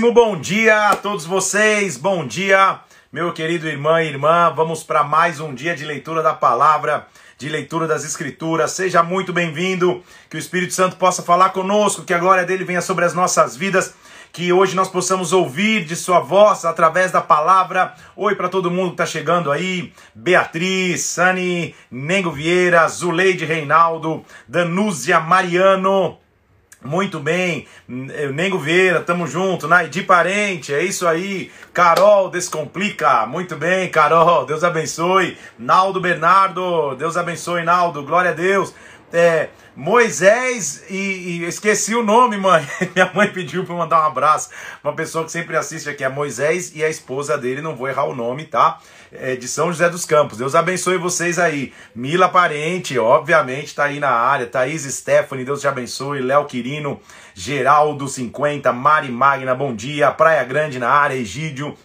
Bom dia a todos vocês, bom dia, meu querido irmão e irmã. Vamos para mais um dia de leitura da palavra, de leitura das Escrituras. Seja muito bem-vindo, que o Espírito Santo possa falar conosco, que a glória dele venha sobre as nossas vidas que hoje nós possamos ouvir de sua voz através da palavra. Oi para todo mundo que está chegando aí: Beatriz, Sani, Nengo Vieira, Zuleide Reinaldo, Danúzia Mariano. Muito bem, Nengo Vieira, tamo junto, Naidi Parente, é isso aí, Carol Descomplica, muito bem, Carol, Deus abençoe, Naldo Bernardo, Deus abençoe, Naldo, glória a Deus, é, Moisés e, e, esqueci o nome, mãe. Minha mãe pediu para mandar um abraço. Uma pessoa que sempre assiste aqui é Moisés e a esposa dele, não vou errar o nome, tá? É de São José dos Campos. Deus abençoe vocês aí. Mila Parente, obviamente, tá aí na área. Thaís Stephanie, Deus te abençoe. Léo Quirino, Geraldo 50, Mari Magna, bom dia. Praia Grande na área, Egídio.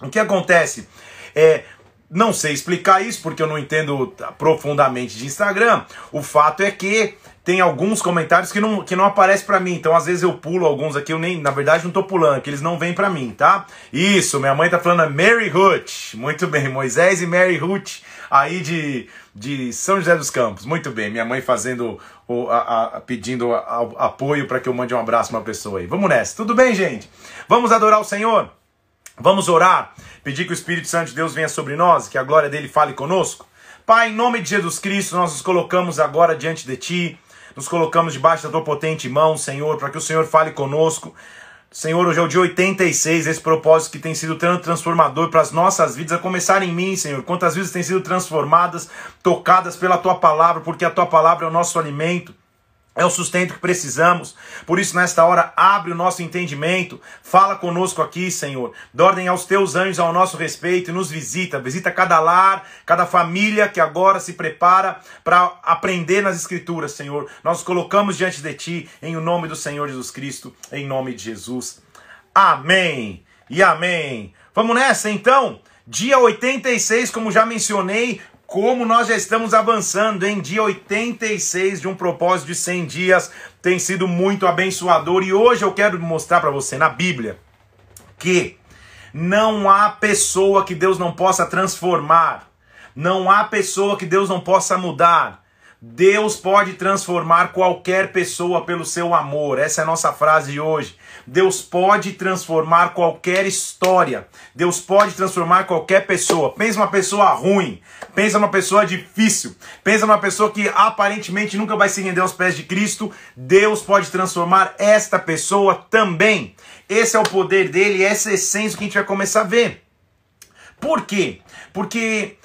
O que acontece? É, não sei explicar isso porque eu não entendo profundamente de Instagram. O fato é que tem alguns comentários que não, que não aparecem para mim. Então, às vezes eu pulo alguns aqui, eu nem, na verdade, não tô pulando, que eles não vêm para mim, tá? Isso, minha mãe tá falando Mary Ruth. Muito bem, Moisés e Mary Ruth aí de, de São José dos Campos. Muito bem, minha mãe fazendo o, a, a, pedindo a, apoio para que eu mande um abraço pra uma pessoa aí. Vamos nessa. Tudo bem, gente? Vamos adorar o Senhor? Vamos orar, pedir que o Espírito Santo de Deus venha sobre nós, que a glória dele fale conosco. Pai, em nome de Jesus Cristo, nós nos colocamos agora diante de Ti, nos colocamos debaixo da Tua potente mão, Senhor, para que o Senhor fale conosco. Senhor, hoje é o dia 86, esse propósito que tem sido transformador para as nossas vidas, a começar em mim, Senhor. Quantas vidas têm sido transformadas, tocadas pela Tua palavra, porque a Tua palavra é o nosso alimento. É o sustento que precisamos. Por isso, nesta hora, abre o nosso entendimento. Fala conosco aqui, Senhor. Dê ordem aos teus anjos ao nosso respeito e nos visita. Visita cada lar, cada família que agora se prepara para aprender nas Escrituras, Senhor. Nós colocamos diante de Ti, em o nome do Senhor Jesus Cristo, em nome de Jesus. Amém e amém. Vamos nessa então? Dia 86, como já mencionei, como nós já estamos avançando em dia 86 de um propósito de 100 dias, tem sido muito abençoador e hoje eu quero mostrar para você na Bíblia que não há pessoa que Deus não possa transformar, não há pessoa que Deus não possa mudar. Deus pode transformar qualquer pessoa pelo seu amor. Essa é a nossa frase de hoje. Deus pode transformar qualquer história. Deus pode transformar qualquer pessoa. Pensa uma pessoa ruim, pensa uma pessoa difícil, pensa uma pessoa que aparentemente nunca vai se render aos pés de Cristo. Deus pode transformar esta pessoa também. Esse é o poder dele, essa é a essência que a gente vai começar a ver. Por quê? Porque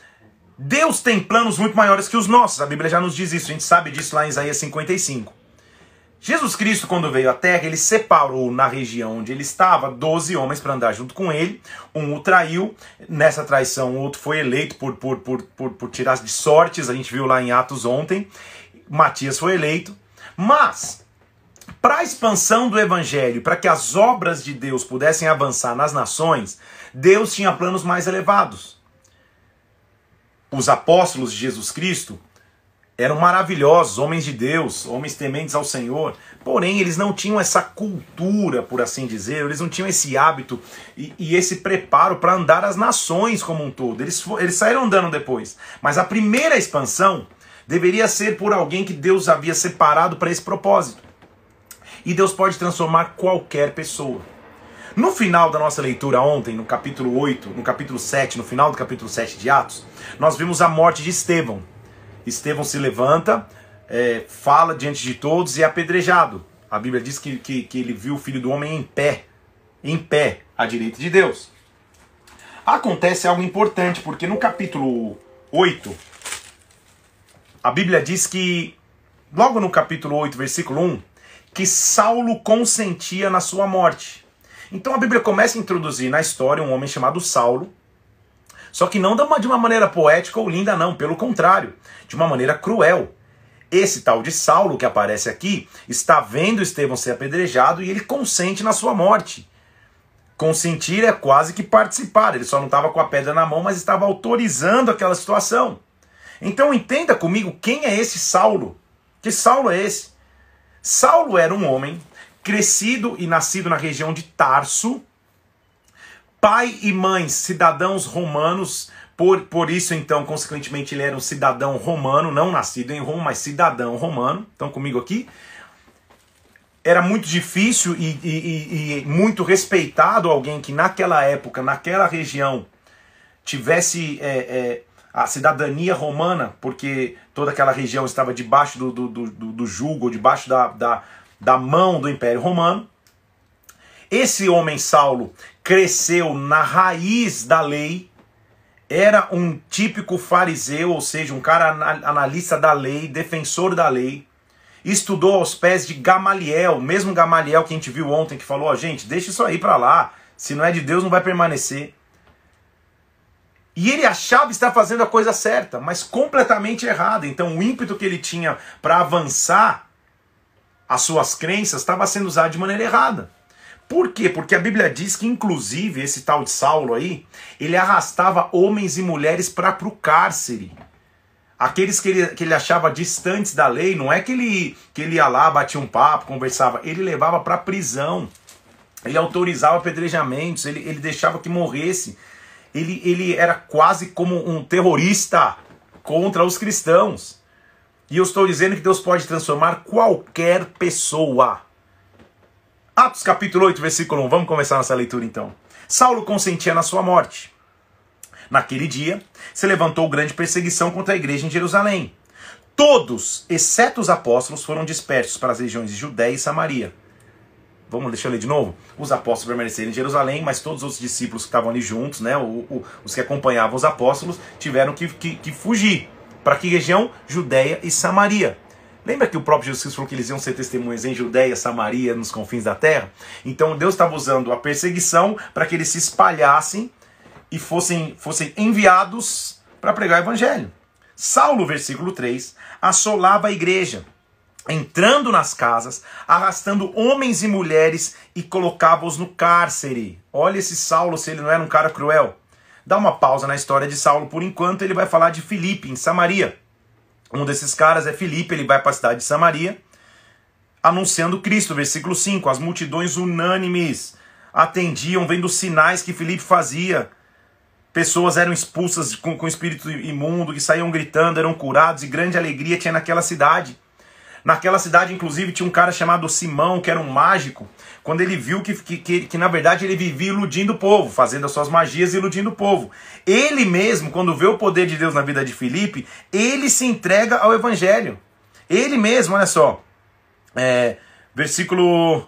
Deus tem planos muito maiores que os nossos. A Bíblia já nos diz isso, a gente sabe disso lá em Isaías 55. Jesus Cristo, quando veio à Terra, ele separou na região onde ele estava 12 homens para andar junto com ele. Um o traiu, nessa traição o outro foi eleito por, por, por, por, por tirar de sortes, a gente viu lá em Atos ontem. Matias foi eleito. Mas, para a expansão do evangelho, para que as obras de Deus pudessem avançar nas nações, Deus tinha planos mais elevados os apóstolos de Jesus Cristo eram maravilhosos, homens de Deus, homens tementes ao Senhor, porém eles não tinham essa cultura, por assim dizer, eles não tinham esse hábito e, e esse preparo para andar as nações como um todo. Eles, eles saíram andando depois, mas a primeira expansão deveria ser por alguém que Deus havia separado para esse propósito. E Deus pode transformar qualquer pessoa. No final da nossa leitura ontem, no capítulo 8, no capítulo 7, no final do capítulo 7 de Atos, nós vimos a morte de Estevão. Estevão se levanta, é, fala diante de todos e é apedrejado. A Bíblia diz que, que, que ele viu o filho do homem em pé, em pé, à direita de Deus. Acontece algo importante, porque no capítulo 8, a Bíblia diz que, logo no capítulo 8, versículo 1, que Saulo consentia na sua morte. Então a Bíblia começa a introduzir na história um homem chamado Saulo, só que não de uma maneira poética ou linda, não, pelo contrário, de uma maneira cruel. Esse tal de Saulo que aparece aqui está vendo Estevão ser apedrejado e ele consente na sua morte. Consentir é quase que participar, ele só não estava com a pedra na mão, mas estava autorizando aquela situação. Então entenda comigo quem é esse Saulo. Que Saulo é esse? Saulo era um homem crescido e nascido na região de Tarso, pai e mãe, cidadãos romanos, por, por isso, então, consequentemente, ele era um cidadão romano, não nascido em Roma, mas cidadão romano. Estão comigo aqui? Era muito difícil e, e, e, muito respeitado alguém que naquela época, naquela região, tivesse é, é, a cidadania romana, porque toda aquela região estava debaixo do, do, do, do jugo, debaixo da, da, da mão do Império Romano. Esse homem Saulo cresceu na raiz da lei, era um típico fariseu, ou seja, um cara analista da lei, defensor da lei. Estudou aos pés de Gamaliel, mesmo Gamaliel que a gente viu ontem, que falou: oh, gente, deixa isso aí para lá, se não é de Deus não vai permanecer. E ele achava estar fazendo a coisa certa, mas completamente errada. Então o ímpeto que ele tinha para avançar as suas crenças estava sendo usado de maneira errada. Por quê? Porque a Bíblia diz que, inclusive, esse tal de Saulo aí, ele arrastava homens e mulheres para o cárcere. Aqueles que ele, que ele achava distantes da lei, não é que ele, que ele ia lá, batia um papo, conversava, ele levava para prisão. Ele autorizava apedrejamentos, ele, ele deixava que morresse. Ele, ele era quase como um terrorista contra os cristãos. E eu estou dizendo que Deus pode transformar qualquer pessoa. Atos capítulo 8, versículo 1. Vamos começar nossa leitura então. Saulo consentia na sua morte. Naquele dia, se levantou grande perseguição contra a igreja em Jerusalém. Todos, exceto os apóstolos, foram dispersos para as regiões de Judéia e Samaria. Vamos, deixa eu ler de novo. Os apóstolos permaneceram em Jerusalém, mas todos os discípulos que estavam ali juntos, né, o, o, os que acompanhavam os apóstolos, tiveram que, que, que fugir. Para que região? Judéia e Samaria. Lembra que o próprio Jesus falou que eles iam ser testemunhas em Judéia, Samaria, nos confins da terra? Então Deus estava usando a perseguição para que eles se espalhassem e fossem, fossem enviados para pregar o evangelho. Saulo, versículo 3, assolava a igreja, entrando nas casas, arrastando homens e mulheres e colocava-os no cárcere. Olha esse Saulo, se ele não era um cara cruel. Dá uma pausa na história de Saulo por enquanto, ele vai falar de Filipe, em Samaria. Um desses caras é Filipe, ele vai para a cidade de Samaria, anunciando Cristo, versículo 5. As multidões unânimes atendiam, vendo os sinais que Filipe fazia. Pessoas eram expulsas com, com espírito imundo, que saíam gritando, eram curados, e grande alegria tinha naquela cidade. Naquela cidade, inclusive, tinha um cara chamado Simão, que era um mágico. Quando ele viu que, que, que, que, na verdade ele vivia iludindo o povo, fazendo as suas magias e iludindo o povo. Ele mesmo, quando vê o poder de Deus na vida de Filipe, ele se entrega ao evangelho. Ele mesmo, olha só. É, versículo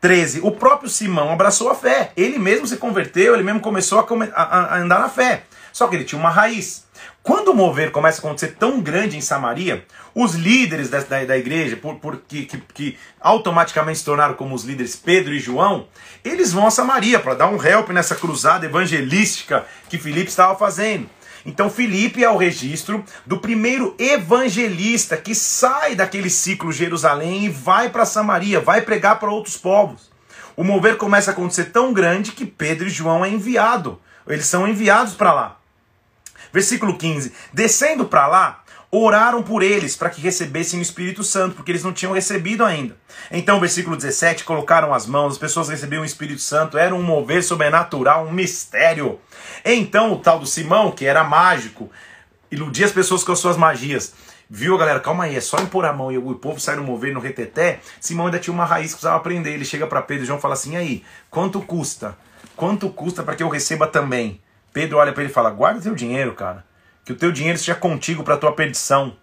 13. O próprio Simão abraçou a fé. Ele mesmo se converteu, ele mesmo começou a, a, a andar na fé. Só que ele tinha uma raiz. Quando o mover começa a acontecer tão grande em Samaria, os líderes da, da, da igreja, por, por que, que, que, automaticamente se tornaram como os líderes Pedro e João, eles vão a Samaria para dar um help nessa cruzada evangelística que Filipe estava fazendo. Então Filipe é o registro do primeiro evangelista que sai daquele ciclo Jerusalém e vai para Samaria, vai pregar para outros povos. O mover começa a acontecer tão grande que Pedro e João é enviado. Eles são enviados para lá. Versículo 15: Descendo para lá, oraram por eles para que recebessem o Espírito Santo, porque eles não tinham recebido ainda. Então, versículo 17: colocaram as mãos, as pessoas recebiam o Espírito Santo, era um mover sobrenatural, um mistério. Então, o tal do Simão, que era mágico, iludia as pessoas com as suas magias. Viu, galera? Calma aí, é só impor a mão e o povo sai no mover, no reteté. Simão ainda tinha uma raiz que precisava aprender. Ele chega para Pedro e João e fala assim: aí, quanto custa? Quanto custa para que eu receba também? Pedro olha para ele e fala: guarda teu dinheiro, cara. Que o teu dinheiro seja contigo para tua perdição.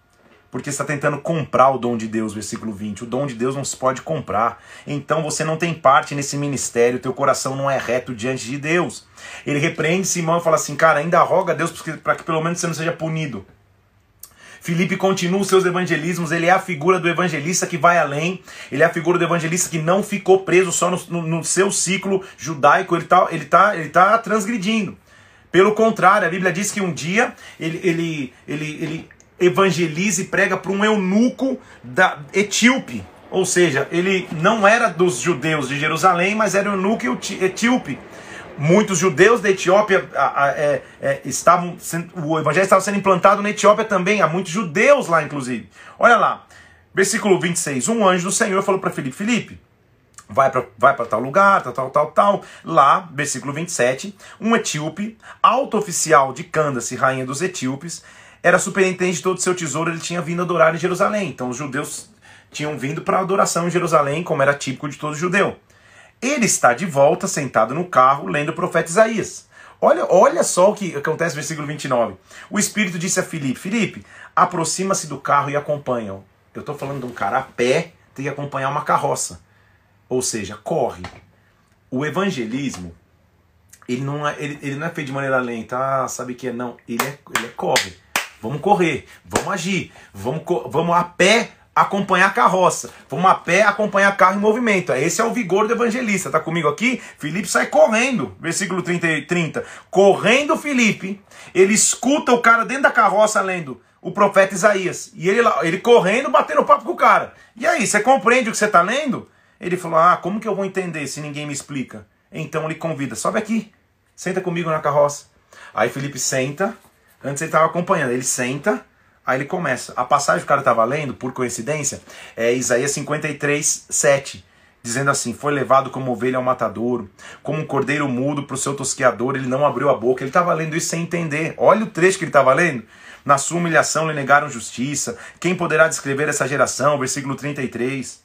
Porque está tentando comprar o dom de Deus, versículo 20. O dom de Deus não se pode comprar. Então você não tem parte nesse ministério, teu coração não é reto diante de Deus. Ele repreende Simão e fala assim: cara, ainda roga a Deus para que pelo menos você não seja punido. Felipe continua os seus evangelismos, ele é a figura do evangelista que vai além, ele é a figura do evangelista que não ficou preso só no, no, no seu ciclo judaico, ele está ele tá, ele tá transgredindo. Pelo contrário, a Bíblia diz que um dia ele, ele, ele, ele evangeliza e prega para um eunuco da etíope. Ou seja, ele não era dos judeus de Jerusalém, mas era eunuco etíope. Muitos judeus da Etiópia a, a, é, é, estavam. O evangelho estava sendo implantado na Etiópia também. Há muitos judeus lá, inclusive. Olha lá, versículo 26. Um anjo do Senhor falou para Filipe: Filipe, vai para vai tal lugar, tal, tal, tal, tal. Lá, versículo 27, um etíope, alto oficial de Candace, rainha dos etíopes, era superintendente de todo o seu tesouro, ele tinha vindo adorar em Jerusalém. Então os judeus tinham vindo para adoração em Jerusalém, como era típico de todo judeu. Ele está de volta, sentado no carro, lendo o profeta Isaías. Olha, olha só o que acontece no versículo 29. O Espírito disse a Filipe: Filipe, aproxima-se do carro e acompanha-o. Eu estou falando de um cara a pé, tem que acompanhar uma carroça. Ou seja, corre. O evangelismo, ele não é, ele, ele não é feito de maneira lenta, ah, sabe que é? Não, ele é, ele é corre. Vamos correr, vamos agir, vamos, vamos a pé acompanhar a carroça. Vamos a pé acompanhar carro em movimento. Esse é o vigor do evangelista. Tá comigo aqui? Felipe sai correndo. Versículo 30, 30. Correndo Felipe, ele escuta o cara dentro da carroça lendo o profeta Isaías. E ele, ele correndo, batendo papo com o cara. E aí, você compreende o que você está lendo? Ele falou: Ah, como que eu vou entender se ninguém me explica? Então ele convida: Sobe aqui, senta comigo na carroça. Aí Felipe senta. Antes ele estava acompanhando. Ele senta. Aí ele começa. A passagem que o cara estava lendo, por coincidência, é Isaías 53, 7. Dizendo assim: Foi levado como ovelha ao matador, como um cordeiro mudo para o seu tosqueador, ele não abriu a boca. Ele estava lendo isso sem entender. Olha o trecho que ele estava lendo. Na sua humilhação lhe negaram justiça. Quem poderá descrever essa geração? Versículo 33.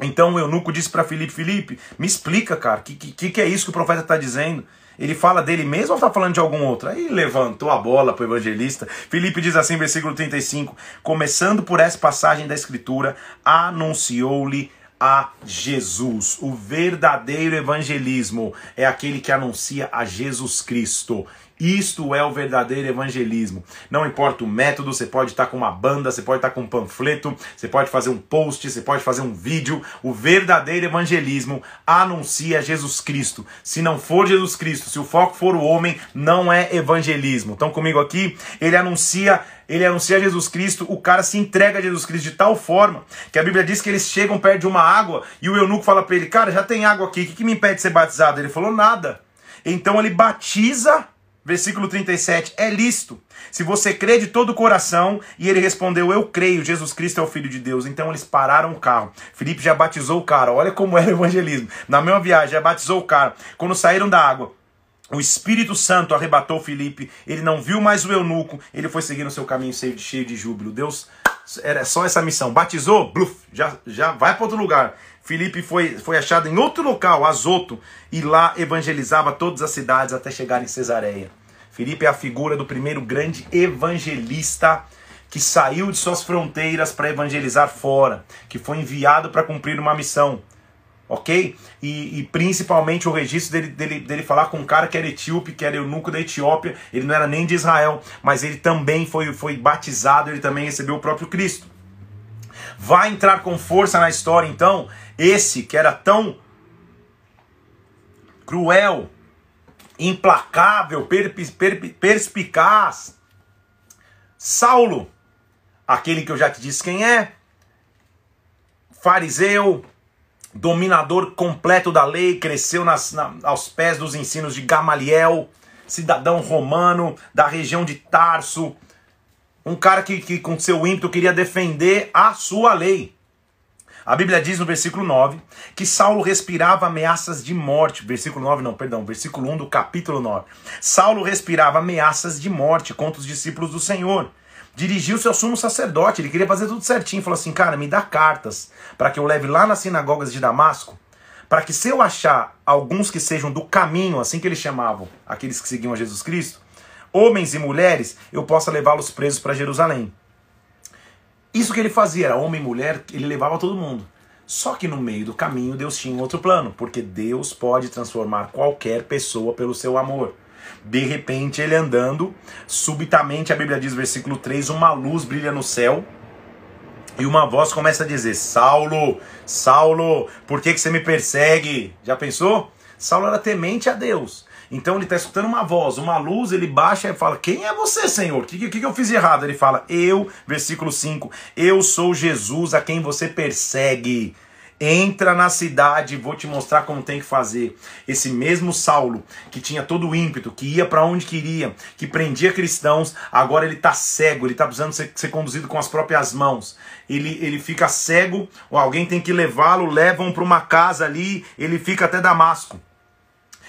Então o eunuco disse para Filipe: Filipe, me explica, cara, o que, que, que é isso que o profeta está dizendo? Ele fala dele mesmo ou está falando de algum outro? Aí levantou a bola para o evangelista. Filipe diz assim, versículo 35: Começando por essa passagem da Escritura, anunciou-lhe a Jesus. O verdadeiro evangelismo é aquele que anuncia a Jesus Cristo. Isto é o verdadeiro evangelismo. Não importa o método, você pode estar com uma banda, você pode estar com um panfleto, você pode fazer um post, você pode fazer um vídeo. O verdadeiro evangelismo anuncia Jesus Cristo. Se não for Jesus Cristo, se o foco for o homem, não é evangelismo. Estão comigo aqui? Ele anuncia ele anuncia Jesus Cristo, o cara se entrega a Jesus Cristo de tal forma que a Bíblia diz que eles chegam perto de uma água e o eunuco fala para ele: Cara, já tem água aqui, o que, que me impede de ser batizado? Ele falou: Nada. Então ele batiza Versículo 37, é lícito. Se você crê de todo o coração, e ele respondeu, eu creio, Jesus Cristo é o Filho de Deus. Então eles pararam o carro. Felipe já batizou o cara, olha como era o evangelismo. Na mesma viagem, já batizou o cara. Quando saíram da água, o Espírito Santo arrebatou Felipe, ele não viu mais o eunuco, ele foi seguindo seu caminho cheio de, cheio de júbilo. Deus, era só essa missão. Batizou, bluf, já, já vai para outro lugar. Filipe foi, foi achado em outro local, Azoto, e lá evangelizava todas as cidades até chegar em Cesareia. Filipe é a figura do primeiro grande evangelista que saiu de suas fronteiras para evangelizar fora, que foi enviado para cumprir uma missão. Ok? E, e, principalmente o registro dele, dele, dele falar com um cara que era etíope, que era eunuco da Etiópia, ele não era nem de Israel, mas ele também foi, foi batizado, ele também recebeu o próprio Cristo. Vai entrar com força na história, então, esse que era tão cruel, implacável, per, per, perspicaz, Saulo, aquele que eu já te disse quem é, fariseu, dominador completo da lei, cresceu nas, na, aos pés dos ensinos de Gamaliel, cidadão romano da região de Tarso, um cara que, que com seu ímpeto queria defender a sua lei. A Bíblia diz no versículo 9 que Saulo respirava ameaças de morte. Versículo 9, não, perdão, versículo 1 do capítulo 9. Saulo respirava ameaças de morte contra os discípulos do Senhor. Dirigiu-se ao sumo sacerdote, ele queria fazer tudo certinho. Falou assim: Cara, me dá cartas para que eu leve lá nas sinagogas de Damasco, para que se eu achar alguns que sejam do caminho, assim que eles chamavam aqueles que seguiam a Jesus Cristo, homens e mulheres, eu possa levá-los presos para Jerusalém. Isso que ele fazia era homem e mulher, ele levava todo mundo. Só que no meio do caminho Deus tinha outro plano, porque Deus pode transformar qualquer pessoa pelo seu amor. De repente, ele andando, subitamente a Bíblia diz, versículo 3, uma luz brilha no céu. E uma voz começa a dizer: Saulo, Saulo, por que, que você me persegue? Já pensou? Saulo era temente a Deus. Então ele está escutando uma voz, uma luz, ele baixa e fala: Quem é você, Senhor? O que, que, que eu fiz errado? Ele fala: Eu, versículo 5, eu sou Jesus a quem você persegue. Entra na cidade, vou te mostrar como tem que fazer. Esse mesmo Saulo, que tinha todo o ímpeto, que ia para onde queria, que prendia cristãos, agora ele está cego, ele está precisando ser, ser, conduzido com as próprias mãos. Ele, ele fica cego, alguém tem que levá-lo, levam para uma casa ali, ele fica até Damasco.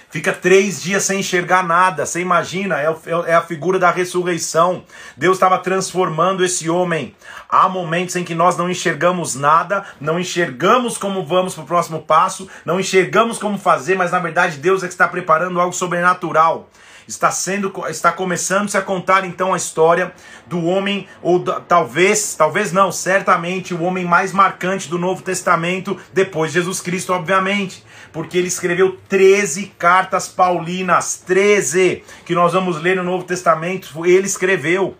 Fica três dias sem enxergar nada. Você imagina, é, é, é a figura da ressurreição. Deus estava transformando esse homem. Há momentos em que nós não enxergamos nada, não enxergamos como vamos para o próximo passo, não enxergamos como fazer, mas na verdade Deus é que está preparando algo sobrenatural está sendo está começando -se a contar então a história do homem ou da, talvez, talvez não, certamente o homem mais marcante do Novo Testamento depois de Jesus Cristo, obviamente porque ele escreveu 13 cartas paulinas, 13, que nós vamos ler no Novo Testamento, ele escreveu.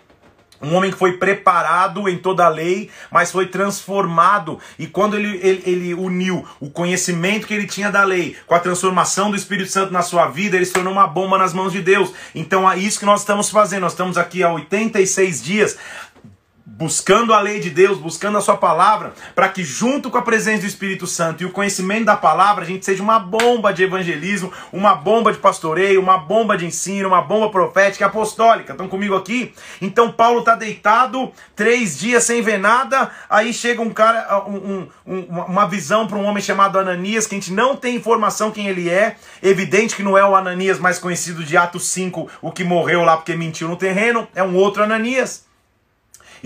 Um homem que foi preparado em toda a lei, mas foi transformado. E quando ele, ele, ele, uniu o conhecimento que ele tinha da lei com a transformação do Espírito Santo na sua vida, ele se tornou uma bomba nas mãos de Deus. Então é isso que nós estamos fazendo. Nós estamos aqui há 86 dias buscando a lei de Deus, buscando a sua palavra, para que junto com a presença do Espírito Santo e o conhecimento da palavra, a gente seja uma bomba de evangelismo, uma bomba de pastoreio, uma bomba de ensino, uma bomba profética apostólica. Estão comigo aqui? Então Paulo está deitado três dias sem ver nada, aí chega um cara, um, um, uma visão para um homem chamado Ananias, que a gente não tem informação quem ele é, evidente que não é o Ananias mais conhecido de Atos 5, o que morreu lá porque mentiu no terreno, é um outro Ananias.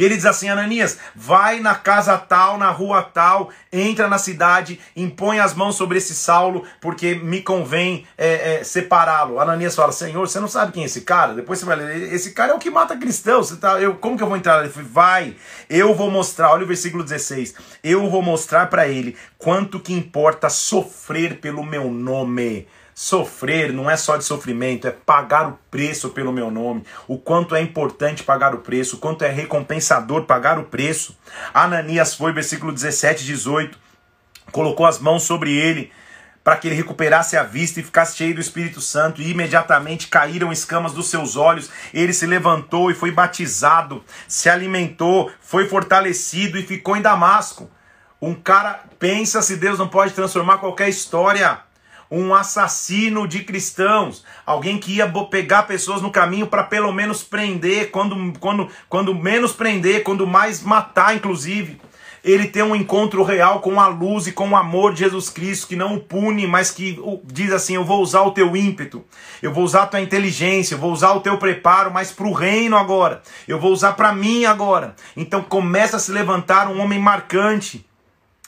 E ele diz assim: Ananias, vai na casa tal, na rua tal, entra na cidade, impõe as mãos sobre esse Saulo, porque me convém é, é, separá-lo. Ananias fala: Senhor, você não sabe quem é esse cara? Depois você vai ler: esse cara é o que mata cristãos. Você tá, eu, como que eu vou entrar? Ele falou: vai, eu vou mostrar. Olha o versículo 16: eu vou mostrar para ele quanto que importa sofrer pelo meu nome. Sofrer não é só de sofrimento, é pagar o preço pelo meu nome. O quanto é importante pagar o preço, o quanto é recompensador pagar o preço. Ananias foi, versículo 17 e 18, colocou as mãos sobre ele para que ele recuperasse a vista e ficasse cheio do Espírito Santo, e imediatamente caíram escamas dos seus olhos. Ele se levantou e foi batizado, se alimentou, foi fortalecido e ficou em Damasco. Um cara pensa se Deus não pode transformar qualquer história um assassino de cristãos, alguém que ia pegar pessoas no caminho para pelo menos prender, quando, quando, quando menos prender, quando mais matar, inclusive. Ele tem um encontro real com a luz e com o amor de Jesus Cristo, que não o pune, mas que diz assim: Eu vou usar o teu ímpeto, eu vou usar a tua inteligência, eu vou usar o teu preparo, mas para o reino agora, eu vou usar para mim agora. Então começa a se levantar um homem marcante,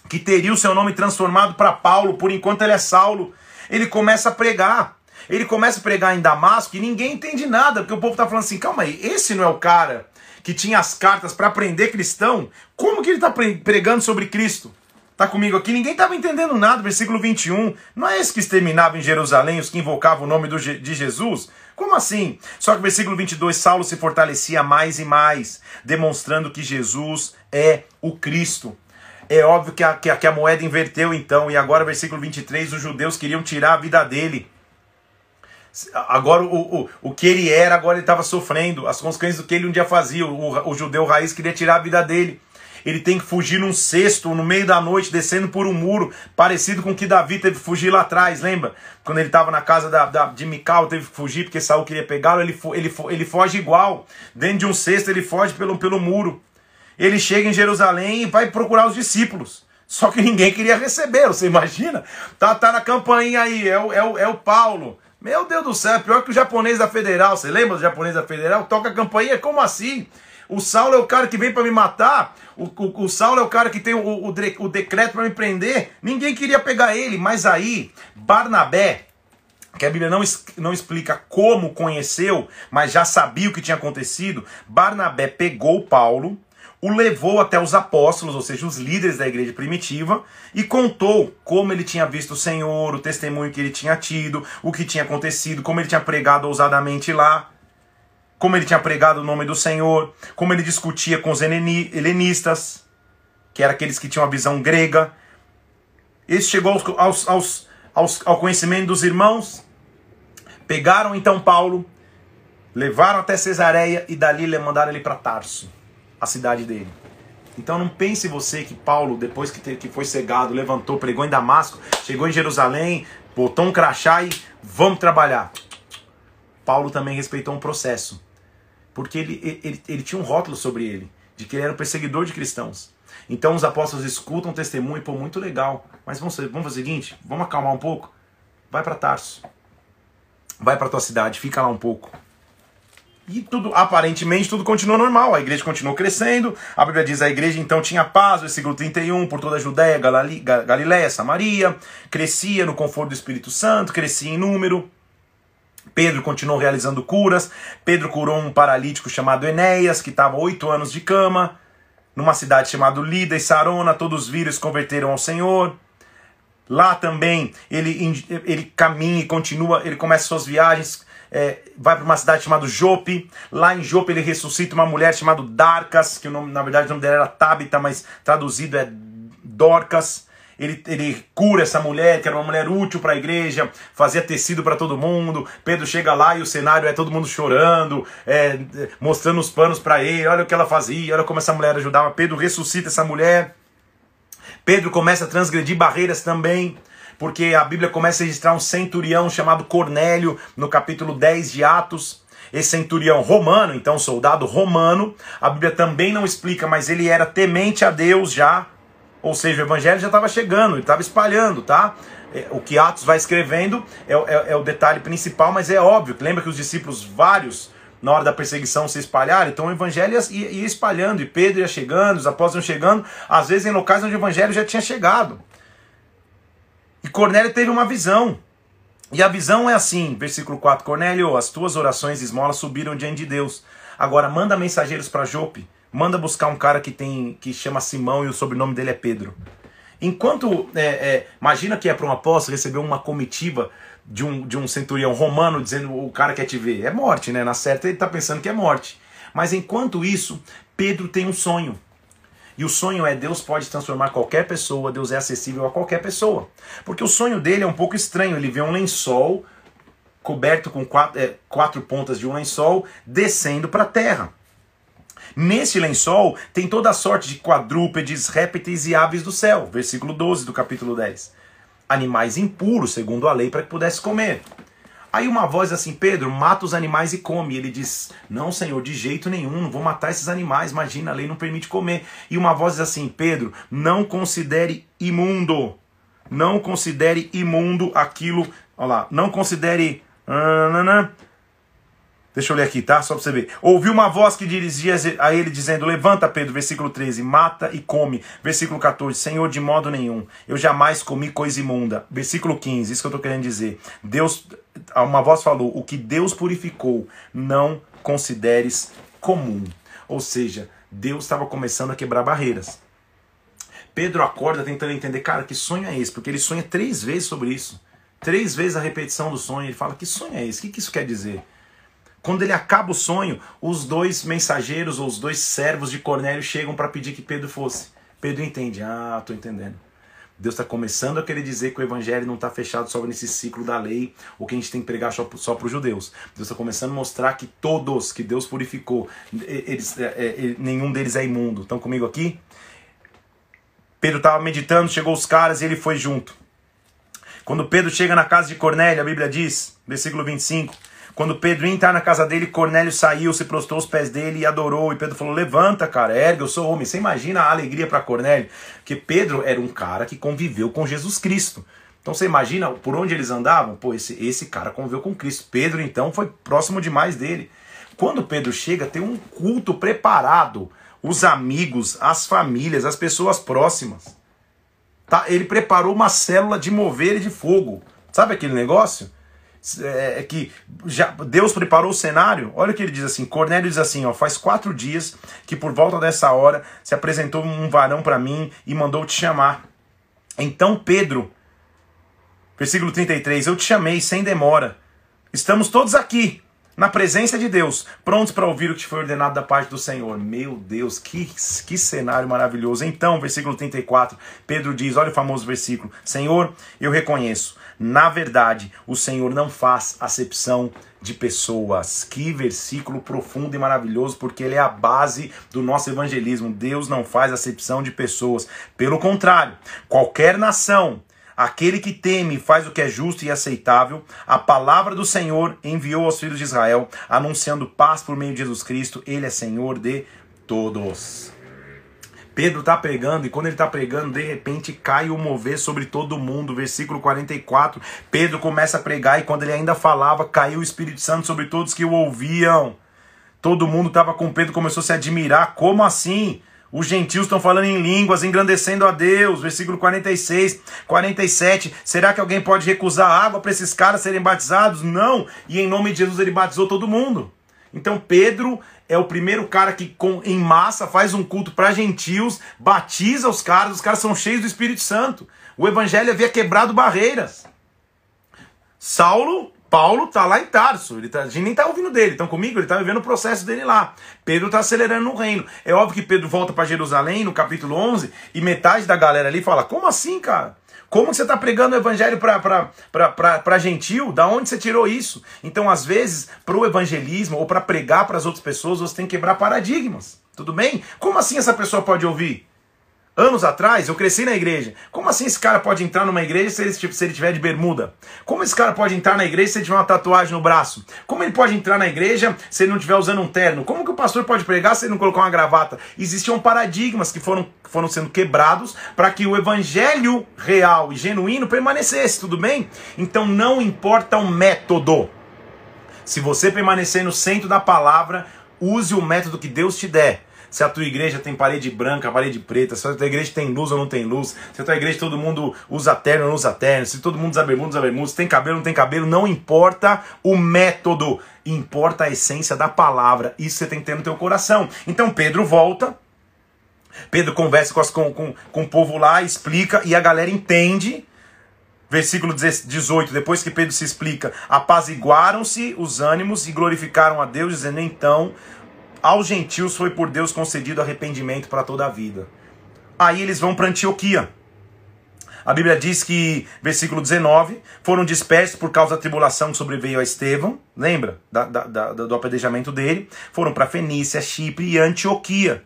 que teria o seu nome transformado para Paulo, por enquanto ele é Saulo ele começa a pregar. Ele começa a pregar em Damasco e ninguém entende nada, porque o povo está falando assim: calma aí, esse não é o cara que tinha as cartas para prender cristão? Como que ele está pregando sobre Cristo? Está comigo aqui? Ninguém estava entendendo nada. Versículo 21. Não é esse que exterminava em Jerusalém os que invocavam o nome do, de Jesus? Como assim? Só que versículo 22, Saulo se fortalecia mais e mais, demonstrando que Jesus é o Cristo. É óbvio que a, que a, que a moeda inverteu então, e agora, versículo 23, os judeus queriam tirar a vida dele. Agora, o, o, o que ele era, agora ele estava sofrendo. As consequências do que ele um dia fazia. O, o judeu raiz queria tirar a vida dele. Ele tem que fugir num cesto, no meio da noite, descendo por um muro, parecido com o que Davi teve que fugir lá atrás, lembra? Quando ele estava na casa da, da, de Mical, teve que fugir porque Saul queria pegá-lo, ele, ele, ele foge igual. Dentro de um cesto, ele foge pelo, pelo muro ele chega em Jerusalém e vai procurar os discípulos. Só que ninguém queria receber, você imagina? Tá, tá na campainha aí, é o, é, o, é o Paulo. Meu Deus do céu, é pior que o japonês da Federal. Você lembra do japonês da Federal? Toca a campainha, como assim? O Saulo é o cara que vem para me matar. O, o, o, Saulo é o cara que tem o, o, o decreto para me prender. Ninguém queria pegar ele, mas aí Barnabé, que a Bíblia não, não explica como conheceu, mas já sabia o que tinha acontecido. Barnabé pegou Paulo, o levou até os apóstolos, ou seja, os líderes da igreja primitiva, e contou como ele tinha visto o Senhor, o testemunho que ele tinha tido, o que tinha acontecido, como ele tinha pregado ousadamente lá, como ele tinha pregado o nome do Senhor, como ele discutia com os helenistas, que eram aqueles que tinham a visão grega. Esse chegou aos, aos, aos, ao conhecimento dos irmãos, pegaram então Paulo, levaram até Cesareia e dali mandaram ele para Tarso a cidade dele. Então não pense você que Paulo, depois que, que foi cegado, levantou, pregou em Damasco, chegou em Jerusalém, botou um crachá e vamos trabalhar. Paulo também respeitou um processo. Porque ele, ele, ele tinha um rótulo sobre ele, de que ele era um perseguidor de cristãos. Então os apóstolos escutam o testemunho, pô, muito legal. Mas vamos, vamos fazer o seguinte, vamos acalmar um pouco. Vai para Tarso. Vai para tua cidade, fica lá um pouco. E tudo, aparentemente, tudo continua normal. A igreja continuou crescendo. A Bíblia diz: a igreja então tinha paz, versículo 31, por toda a Judéia, Galiléia, Samaria. Crescia no conforto do Espírito Santo, crescia em número. Pedro continuou realizando curas. Pedro curou um paralítico chamado Enéas, que estava oito anos de cama, numa cidade chamada Lida e Sarona. Todos e se converteram ao Senhor. Lá também ele, ele caminha e continua, ele começa suas viagens é, vai para uma cidade chamada Jope. Lá em Jope ele ressuscita uma mulher chamada Darcas, que o nome, na verdade o nome dela era Tabita, mas traduzido é Dorcas. Ele, ele cura essa mulher, que era uma mulher útil para a igreja, fazia tecido para todo mundo. Pedro chega lá e o cenário é todo mundo chorando, é, mostrando os panos para ele. Olha o que ela fazia, olha como essa mulher ajudava. Pedro ressuscita essa mulher. Pedro começa a transgredir barreiras também porque a Bíblia começa a registrar um centurião chamado Cornélio no capítulo 10 de Atos. Esse centurião romano, então soldado romano, a Bíblia também não explica, mas ele era temente a Deus já, ou seja, o evangelho já estava chegando, ele estava espalhando, tá? É, o que Atos vai escrevendo é, é, é, o detalhe principal, mas é óbvio. Lembra que os discípulos, vários, na hora da perseguição, se espalharam? Então o evangelho ia, ia espalhando, e Pedro ia chegando, os apóstolos iam chegando, às vezes em locais onde o evangelho já tinha chegado. E Cornélio teve uma visão. E a visão é assim, versículo 4: Cornélio, as tuas orações e esmolas subiram diante de Deus. Agora manda mensageiros para Jope. Manda buscar um cara que tem que chama Simão e o sobrenome dele é Pedro. Enquanto, é, é, imagina que é para um apóstolo receber uma comitiva de um, de um centurião romano dizendo o cara quer te ver. É morte, né? Na certa ele está pensando que é morte. Mas enquanto isso, Pedro tem um sonho. E o sonho é Deus pode transformar qualquer pessoa, Deus é acessível a qualquer pessoa. Porque o sonho dele é um pouco estranho. Ele vê um lençol coberto com quatro, é, quatro pontas de um lençol descendo para a terra. Nesse lençol tem toda a sorte de quadrúpedes, répteis e aves do céu. Versículo 12 do capítulo 10. Animais impuros, segundo a lei, para que pudesse comer. Aí uma voz assim, Pedro, mata os animais e come. E ele diz, não, Senhor, de jeito nenhum, não vou matar esses animais, imagina, a lei não permite comer. E uma voz diz assim, Pedro, não considere imundo, não considere imundo aquilo, olha lá, não considere... Uh, Deixa eu ler aqui, tá? Só para você ver. Ouviu uma voz que dirigia a ele dizendo: Levanta, Pedro, versículo 13, mata e come. Versículo 14, Senhor, de modo nenhum, eu jamais comi coisa imunda. Versículo 15, isso que eu estou querendo dizer. Deus, uma voz falou: O que Deus purificou, não consideres comum. Ou seja, Deus estava começando a quebrar barreiras. Pedro acorda tentando entender, cara, que sonho é esse? Porque ele sonha três vezes sobre isso. Três vezes a repetição do sonho. Ele fala: Que sonho é esse? O que, que isso quer dizer? Quando ele acaba o sonho, os dois mensageiros ou os dois servos de Cornélio chegam para pedir que Pedro fosse. Pedro entende. Ah, estou entendendo. Deus está começando a querer dizer que o evangelho não está fechado só nesse ciclo da lei, ou que a gente tem que pregar só, para os judeus. Deus está começando a mostrar que todos que Deus purificou, eles, é, é, nenhum deles é imundo. Estão comigo aqui? Pedro estava meditando, chegou os caras e ele foi junto. Quando Pedro chega na casa de Cornélio, a Bíblia diz, versículo 25, quando Pedro ia entrar na casa dele, Cornélio saiu, se prostrou aos pés dele e adorou. E Pedro falou: Levanta, cara, ergue, eu sou homem. Você imagina a alegria para Cornélio? Que Pedro era um cara que conviveu com Jesus Cristo. Então você imagina por onde eles andavam? Pô, esse, esse cara conviveu com Cristo. Pedro, então, foi próximo demais dele. Quando Pedro chega, tem um culto preparado. Os amigos, as famílias, as pessoas próximas. Tá? Ele preparou uma célula de mover e de fogo. Sabe aquele negócio? É, é, que já Deus preparou o cenário. Olha o que ele diz assim: Cornélio diz assim: ó, faz quatro dias que por volta dessa hora se apresentou um varão para mim e mandou te chamar. Então Pedro, versículo 33, eu te chamei sem demora. Estamos todos aqui, na presença de Deus, prontos para ouvir o que foi ordenado da parte do Senhor. Meu Deus, que, que cenário maravilhoso. Então, versículo 34, Pedro diz: olha o famoso versículo: Senhor, eu reconheço Na verdade, o Senhor não faz acepção de pessoas. Que versículo profundo e maravilhoso, porque ele é a base do nosso evangelismo. Deus não faz acepção de pessoas. Pelo contrário, qualquer nação, aquele que teme faz o que é justo e aceitável, a palavra do Senhor enviou aos filhos de Israel, anunciando paz por meio de Jesus Cristo. Ele é Senhor de todos. Pedro está pregando e quando ele está pregando, de repente cai o mover sobre todo mundo. Versículo 44. Pedro começa a pregar e quando ele ainda falava, caiu o Espírito Santo sobre todos que o ouviam. Todo mundo estava com Pedro, começou a se admirar. Como assim? Os gentios estão falando em línguas, engrandecendo a Deus. Versículo 46, 47. Será que alguém pode recusar água para esses caras serem batizados? Não. E em nome de Jesus ele batizou todo mundo. Então Pedro é o primeiro cara que com, em massa faz um culto para gentios, batiza os caras, os caras são cheios do Espírito Santo. O evangelho havia quebrado barreiras. Saulo, Paulo tá lá em Tarso, ele tá, a gente nem tá ouvindo dele, estão comigo? Ele tá vivendo o processo dele lá. Pedro tá acelerando no reino. É óbvio que Pedro volta para Jerusalém no capítulo 11 e metade da galera ali fala: "Como assim, cara?" Como você está pregando o evangelho para gentil? Da onde você tirou isso? Então, às vezes, para o evangelismo ou para pregar para as outras pessoas, você tem que quebrar paradigmas. Tudo bem? Como assim essa pessoa pode ouvir? Anos atrás, eu cresci na igreja. Como assim esse cara pode entrar numa igreja se ele, se ele tiver de bermuda? Como esse cara pode entrar na igreja se ele tiver uma tatuagem no braço? Como ele pode entrar na igreja se ele não estiver usando um terno? Como que o pastor pode pregar se ele não colocar uma gravata? Existiam paradigmas que foram, foram sendo quebrados para que o evangelho real e genuíno permanecesse, tudo bem? Então não importa o método. Se você permanecer no centro da palavra, use o método que Deus te der se a tua igreja tem parede branca, parede preta, se a tua igreja tem luz ou não tem luz, se a tua igreja todo mundo usa terno ou não usa terno, se todo mundo usa bermuda, usa bermuda, se tem cabelo ou não tem cabelo, não importa o método, importa a essência da palavra. Isso você tem que ter no teu coração. Então Pedro volta, Pedro conversa com, as, com, com, com o povo lá, explica e a galera entende. Versículo 18, depois que Pedro se explica, apaziguaram-se os ânimos e glorificaram a Deus, dizendo: Então aos gentios foi por Deus concedido arrependimento para toda a vida. Aí eles vão para Antioquia. A Bíblia diz que, versículo 19, foram dispersos por causa da tribulação que sobreveio a Estevão, lembra da, da, da, do apedrejamento dele? Foram para Fenícia, Chipre e Antioquia,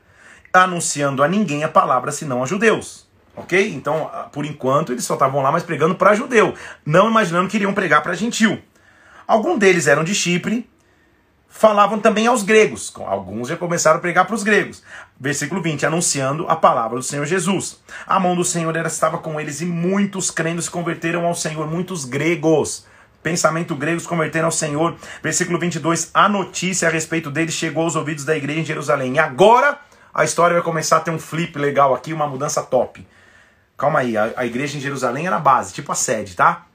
anunciando a ninguém a palavra senão a judeus. Ok? Então, por enquanto, eles só estavam lá, mas pregando para judeu, não imaginando que iriam pregar para gentil. Alguns deles eram de Chipre, falavam também aos gregos. Alguns já começaram a pregar para os gregos. Versículo 20, anunciando a palavra do Senhor Jesus. A mão do Senhor estava com eles e muitos crendo se converteram ao Senhor, muitos gregos. Pensamento grego se converteram ao Senhor. Versículo 22, a notícia a respeito deles chegou aos ouvidos da igreja em Jerusalém. E agora a história vai começar a ter um flip legal aqui, uma mudança top. Calma aí, a, a igreja em Jerusalém era a base, tipo a sede, tá?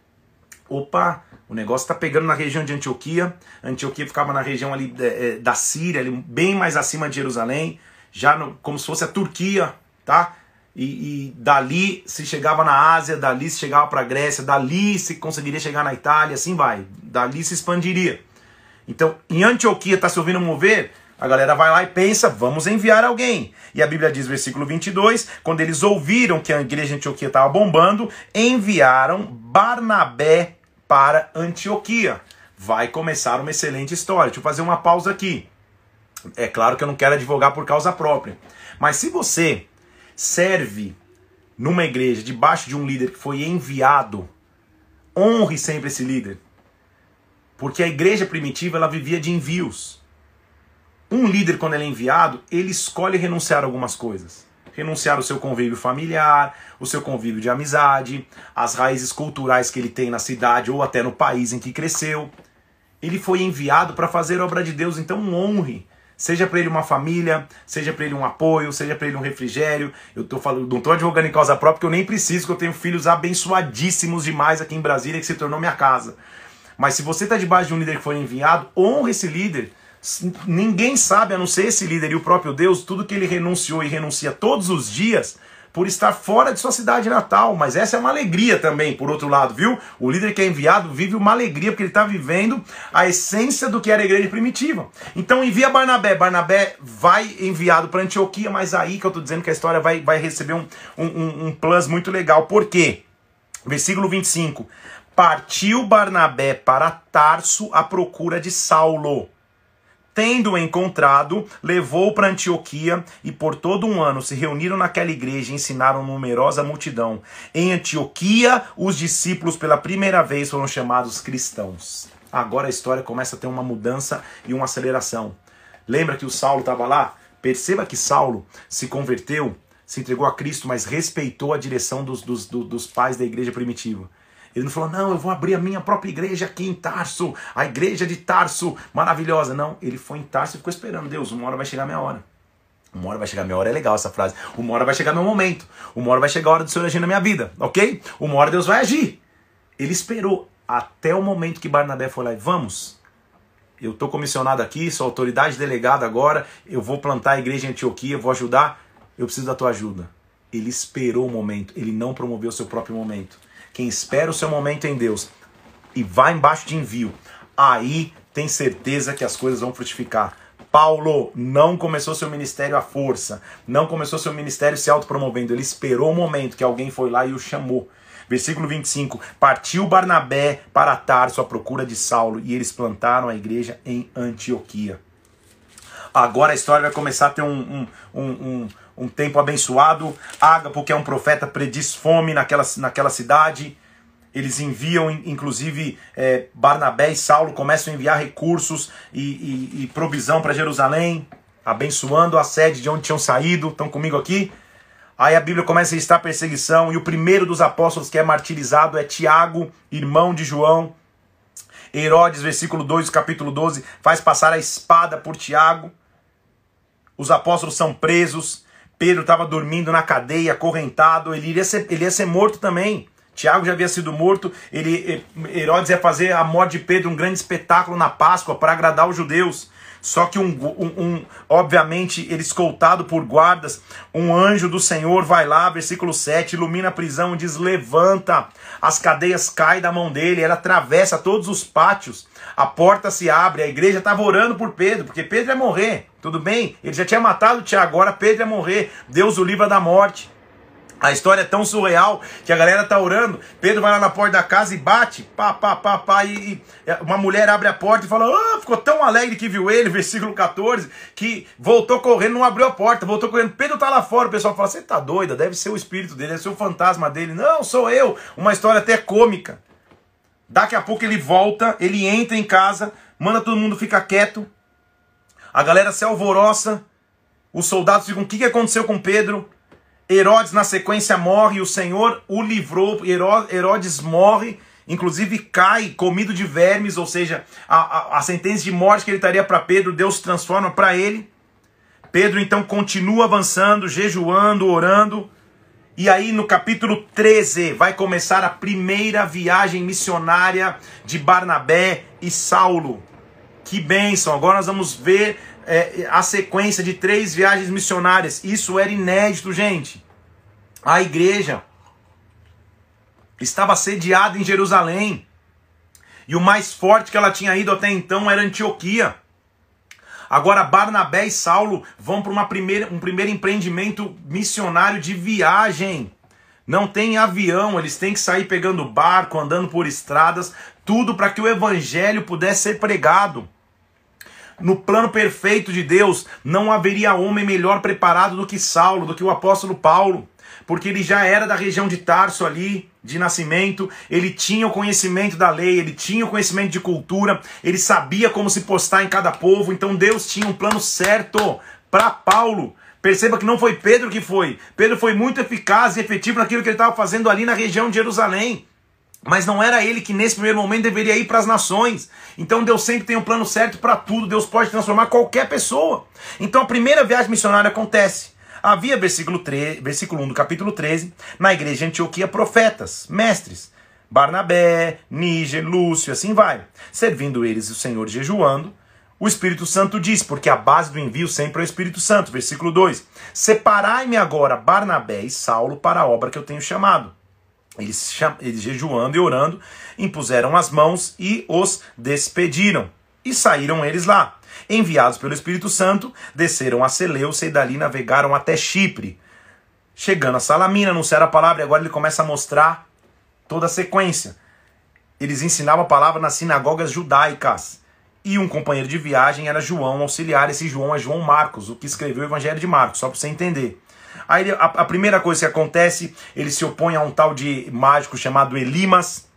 Opa, o negócio está pegando na região de Antioquia. Antioquia ficava na região ali é, da Síria, ali, bem mais acima de Jerusalém, já no, como se fosse a Turquia, tá? E, e, dali se chegava na Ásia, dali se chegava para a Grécia, dali se conseguiria chegar na Itália, assim vai. Dali se expandiria. Então, em Antioquia está se ouvindo mover, a galera vai lá e pensa, vamos enviar alguém. E a Bíblia diz, versículo 22, quando eles ouviram que a igreja de Antioquia estava bombando, enviaram Barnabé para Antioquia. Vai começar uma excelente história. Deixa eu fazer uma pausa aqui. É claro que eu não quero advogar por causa própria. Mas se você serve numa igreja debaixo de um líder que foi enviado, honre sempre esse líder. Porque a igreja primitiva ela vivia de envios. Um líder, quando ele é enviado, ele escolhe renunciar a algumas coisas renunciar o seu convívio familiar, o seu convívio de amizade, as raízes culturais que ele tem na cidade ou até no país em que cresceu. Ele foi enviado para fazer a obra de Deus, então honre. Seja para ele uma família, seja para ele um apoio, seja para ele um refrigério. Eu tô falando, não estou advogando em causa própria, porque eu nem preciso, que eu tenho filhos abençoadíssimos demais aqui em Brasília, que se tornou minha casa. Mas se você está debaixo de um líder que foi enviado, honre esse líder Ninguém sabe, a não ser esse líder e o próprio Deus, tudo que ele renunciou e renuncia todos os dias por estar fora de sua cidade natal. Mas essa é uma alegria também, por outro lado, viu? O líder que é enviado vive uma alegria porque ele está vivendo a essência do que era a igreja primitiva. Então envia Barnabé. Barnabé vai enviado para Antioquia, mas aí que eu estou dizendo que a história vai, vai receber um, um, um plus muito legal. Por quê? Versículo 25. partiu Barnabé para Tarso à procura de Saulo. Tendo-o encontrado, levou para Antioquia e por todo um ano se reuniram naquela igreja e ensinaram numerosa multidão. Em Antioquia, os discípulos pela primeira vez foram chamados cristãos. Agora a história começa a ter uma mudança e uma aceleração. Lembra que o Saulo estava lá? Perceba que Saulo se converteu, se entregou a Cristo, mas respeitou a direção dos, dos, dos pais da igreja primitiva. Ele não falou, não, eu vou abrir a minha própria igreja aqui em Tarso, a igreja de Tarso, maravilhosa. Não, ele foi em Tarso e ficou esperando. Deus, uma hora vai chegar a minha hora. Uma hora vai chegar minha hora, é legal essa frase. Uma hora vai chegar meu momento. Uma hora vai chegar a hora do Senhor agir na minha vida, ok? Uma hora Deus vai agir. Ele esperou até o momento que Barnabé foi lá e vamos. Eu estou comissionado aqui, sou autoridade delegada agora, eu vou plantar a igreja em Antioquia, vou ajudar, eu preciso da tua ajuda. Ele esperou o momento, ele não promoveu o seu próprio momento. Quem espera o seu momento em Deus e vai embaixo de envio, aí tem certeza que as coisas vão frutificar. Paulo não começou seu ministério à força, não começou seu ministério se autopromovendo, ele esperou o momento que alguém foi lá e o chamou. Versículo 25: Partiu Barnabé para Tarso à procura de Saulo, e eles plantaram a igreja em Antioquia. Agora a história vai começar a ter um, um, um, um tempo abençoado. Ágapo, que é um profeta, prediz fome naquela, naquela cidade. Eles enviam, inclusive, é, Barnabé e Saulo começam a enviar recursos e, e, e provisão para Jerusalém, abençoando a sede de onde tinham saído. Estão comigo aqui? Aí a Bíblia começa a estar perseguição, e o primeiro dos apóstolos que é martirizado é Tiago, irmão de João. Herodes, versículo 2 capítulo 12, faz passar a espada por Tiago. Os apóstolos são presos. Pedro estava dormindo na cadeia, acorrentado, ele iria ser, ele ia ser morto também. Tiago já havia sido morto, ele, Herodes ia fazer a morte de Pedro um grande espetáculo na Páscoa para agradar os judeus. Só que, um, um, um, obviamente, ele escoltado por guardas, um anjo do Senhor vai lá, versículo 7, ilumina a prisão diz: Levanta, as cadeias caem da mão dele, ela atravessa todos os pátios, a porta se abre, a igreja estava orando por Pedro, porque Pedro ia morrer. Tudo bem? Ele já tinha matado Tiago, agora Pedro ia morrer. Deus o livra da morte. A história é tão surreal que a galera tá orando. Pedro vai lá na porta da casa e bate, pá, pá, pá, pá, e, e uma mulher abre a porta e fala: ah, ficou tão alegre que viu ele, versículo 14, que voltou correndo, não abriu a porta, voltou correndo. Pedro tá lá fora, o pessoal fala: você tá doida? Deve ser o espírito dele, deve ser o fantasma dele. Não, sou eu. Uma história até cômica. Daqui a pouco ele volta, ele entra em casa, manda todo mundo ficar quieto. A galera se alvoroça. Os soldados ficam: o que, que aconteceu com Pedro? Herodes, na sequência, morre. O Senhor o livrou. Herodes morre. Inclusive cai comido de vermes, ou seja, a, a, a sentença de morte que ele estaria para Pedro, Deus transforma para ele. Pedro então continua avançando, jejuando, orando. E aí no capítulo 13 vai começar a primeira viagem missionária de Barnabé e Saulo. Que bênção! Agora nós vamos ver é, a sequência de três viagens missionárias. Isso era inédito, gente. A igreja estava sediada em Jerusalém. E o mais forte que ela tinha ido até então era Antioquia. Agora Barnabé e Saulo vão para um primeiro empreendimento missionário de viagem. Não tem avião, eles têm que sair pegando barco, andando por estradas, tudo para que o evangelho pudesse ser pregado. No plano perfeito de Deus, não haveria homem melhor preparado do que Saulo, do que o apóstolo Paulo, porque ele já era da região de Tarso ali, de nascimento, ele tinha o conhecimento da lei, ele tinha o conhecimento de cultura, ele sabia como se postar em cada povo, então Deus tinha um plano certo para Paulo. Perceba que não foi Pedro que foi. Pedro foi muito eficaz e efetivo naquilo que ele estava fazendo ali na região de Jerusalém. Mas não era ele que nesse primeiro momento deveria ir para as nações. Então Deus sempre tem um plano certo para tudo. Deus pode transformar qualquer pessoa. Então a primeira viagem missionária acontece. Havia, versículo, 3, versículo 1 do capítulo 13, na igreja de Antioquia, profetas, mestres. Barnabé, Níger, Lúcio, assim vai. Servindo eles o Senhor jejuando, o Espírito Santo diz, porque a base do envio sempre é o Espírito Santo. Versículo 2: Separai-me agora Barnabé e Saulo para a obra que eu tenho chamado. Eles, eles jejuando e orando, impuseram as mãos e os despediram. E saíram eles lá. Enviados pelo Espírito Santo, desceram a Seleucia e dali navegaram até Chipre. Chegando a Salamina, anunciaram a palavra e agora ele começa a mostrar toda a sequência. eles ensinavam a palavra nas sinagogas judaicas. E um companheiro de viagem era João, auxiliar. Esse João é João Marcos, o que escreveu o Evangelho de Marcos, só para você entender. Aí a, a, primeira coisa que acontece, ele se opõe a um tal de mágico chamado Elimas.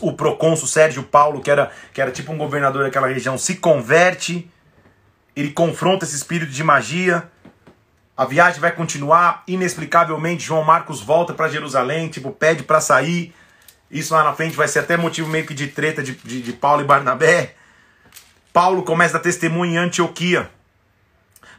O, procônsul Sérgio Paulo, que era, que era tipo um governador daquela região, se converte. Ele confronta esse espírito de magia. A viagem vai continuar. Inexplicavelmente, João Marcos volta para Jerusalém, tipo, pede para sair. Isso lá na frente vai ser até motivo meio que de treta de, de, de Paulo e Barnabé. Paulo começa a testemunha em Antioquia.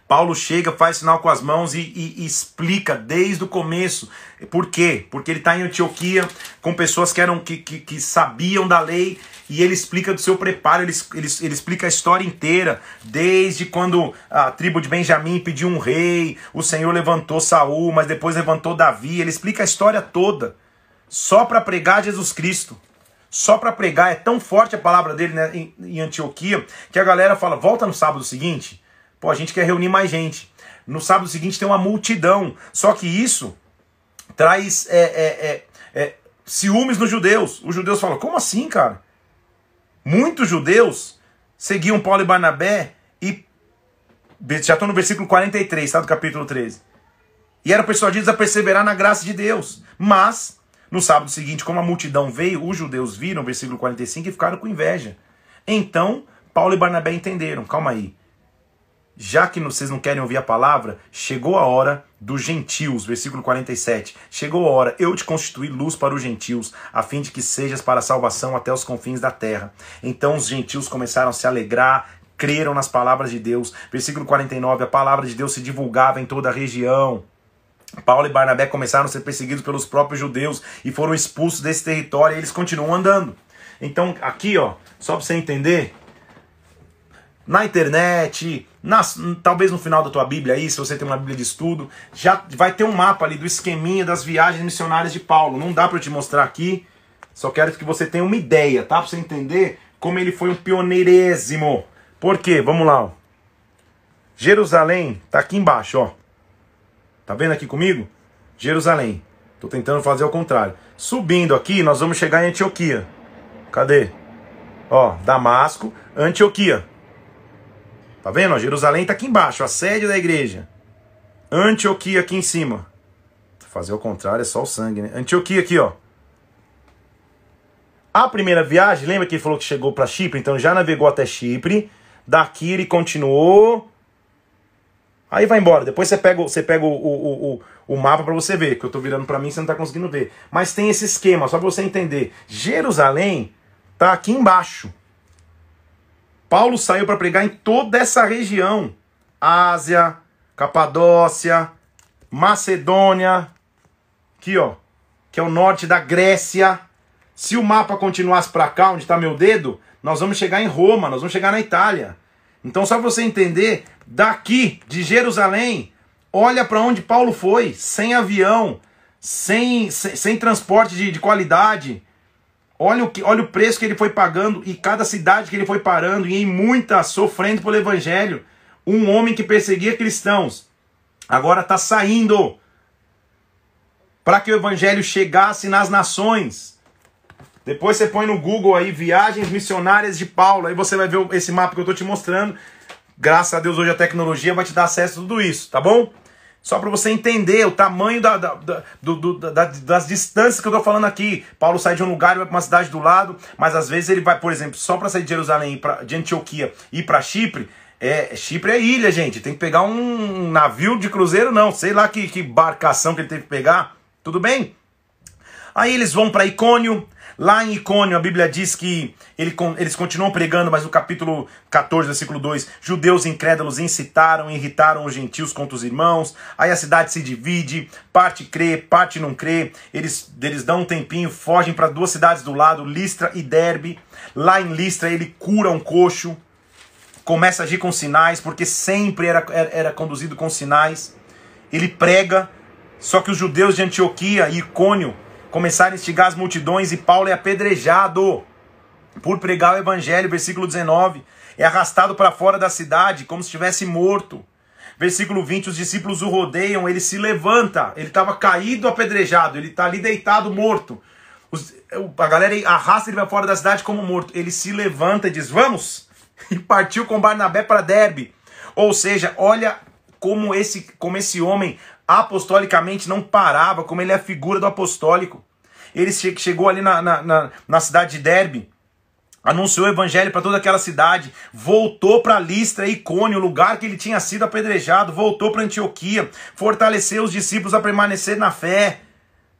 Paulo chega, faz sinal com as mãos e, e, e explica desde o começo. Por quê? Porque ele está em Antioquia com pessoas que, eram, que, que, que, sabiam da lei e ele explica do seu preparo, ele, ele, ele explica a história inteira, desde quando a tribo de Benjamim pediu um rei, o Senhor levantou Saul, mas depois levantou Davi, ele explica a história toda, só para pregar Jesus Cristo só para pregar. É tão forte a palavra dele né, em, em, Antioquia que a galera fala: volta no sábado seguinte. Pô, a gente quer reunir mais gente. No sábado seguinte tem uma multidão. Só que isso traz é, é, é, é ciúmes nos judeus. Os judeus falam: como assim, cara? Muitos judeus seguiam Paulo e Barnabé e. Já estou no versículo 43, tá? Do capítulo 13. E eram persuadidos a perseverar na graça de Deus. Mas, no sábado seguinte, como a multidão veio, os judeus viram, versículo 45, e ficaram com inveja. Então, Paulo e Barnabé entenderam: calma aí já que vocês não querem ouvir a palavra, chegou a hora dos gentios, versículo 47. Chegou a hora, eu te constituí luz para os gentios, a fim de que sejas para a salvação até os confins da terra. Então os gentios começaram a se alegrar, creram nas palavras de Deus. Versículo 49, a palavra de Deus se divulgava em toda a região. Paulo e Barnabé começaram a ser perseguidos pelos próprios judeus e foram expulsos desse território e eles continuam andando. Então, aqui, ó, só para você entender, na internet, nas, talvez no final da tua Bíblia aí, se você tem uma Bíblia de estudo, já vai ter um mapa ali do esqueminha das viagens missionárias de Paulo. Não dá para eu te mostrar aqui, só quero que você tenha uma ideia, tá? Para você entender como ele foi um pioneirésimo. Por quê? Vamos lá, ó. Jerusalém tá aqui embaixo, ó. Tá vendo aqui comigo? Jerusalém. Tô tentando fazer ao contrário. Subindo aqui, nós vamos chegar em Antioquia. Cadê? Ó, Damasco, Antioquia. Tá vendo? Jerusalém está aqui embaixo, a sede da igreja. Antioquia aqui em cima. Fazer o contrário é só o sangue, né? Antioquia aqui, ó. A primeira viagem, lembra que ele falou que chegou para Chipre? Então já navegou até Chipre. Daqui ele continuou. Aí vai embora. Depois você pega, você pega o, o, o, o mapa para você ver. Que eu tô virando para mim, você não tá conseguindo ver. Mas tem esse esquema, só para você entender. Jerusalém tá aqui embaixo. Paulo saiu para pregar em toda essa região: Ásia, Capadócia, Macedônia, aqui ó, que é o norte da Grécia. Se o mapa continuasse para cá, onde está meu dedo, nós vamos chegar em Roma, nós vamos chegar na Itália. Então, só para você entender, daqui de Jerusalém, olha para onde Paulo foi, sem avião, sem, sem, sem transporte de, de qualidade, Olha o, que, olha o preço que ele foi pagando e cada cidade que ele foi parando, e em muitas sofrendo pelo evangelho. Um homem que perseguia cristãos agora está saindo para que o evangelho chegasse nas nações. Depois você põe no Google aí viagens missionárias de Paulo, aí você vai ver esse mapa que eu estou te mostrando. Graças a Deus hoje a tecnologia vai te dar acesso a tudo isso, tá bom? Só para você entender o tamanho da, da, da, do, do, da, das distâncias que eu estou falando aqui. Paulo sai de um lugar e vai para uma cidade do lado, mas às vezes ele vai, por exemplo, só para sair de Jerusalém, pra, de Antioquia e para Chipre. É, Chipre é ilha, gente. Tem que pegar um navio de cruzeiro, não. Sei lá que, que barcação que ele teve que pegar. Tudo bem? Aí eles vão para Icônio. Lá em Icônio, a Bíblia diz que ele, eles continuam pregando, mas no capítulo 14, versículo 2, judeus incrédulos incitaram irritaram os gentios contra os irmãos. Aí a cidade se divide, parte crê, parte não crê. Eles, eles dão um tempinho, fogem para duas cidades do lado, Listra e Derbe. Lá em Listra ele cura um coxo, começa a agir com sinais, porque sempre era, era, era conduzido com sinais. Ele prega, só que os judeus de Antioquia e Icônio começaram a instigar as multidões e Paulo é apedrejado por pregar o evangelho, versículo 19, é arrastado para fora da cidade como se estivesse morto. Versículo 20, os discípulos o rodeiam, ele se levanta, ele estava caído, apedrejado, ele está ali deitado, morto. Os, a galera arrasta ele para fora da cidade como morto. Ele se levanta e diz: Vamos! E partiu com Barnabé para Derbe. Ou seja, olha como esse, como esse homem apostolicamente não parava, como ele é a figura do apostólico. Ele chegou ali na, na, na, na cidade de Derbe anunciou o evangelho para toda aquela cidade, voltou para Listra e Icônio, o lugar que ele tinha sido apedrejado, voltou para Antioquia, fortaleceu os discípulos a permanecer na fé.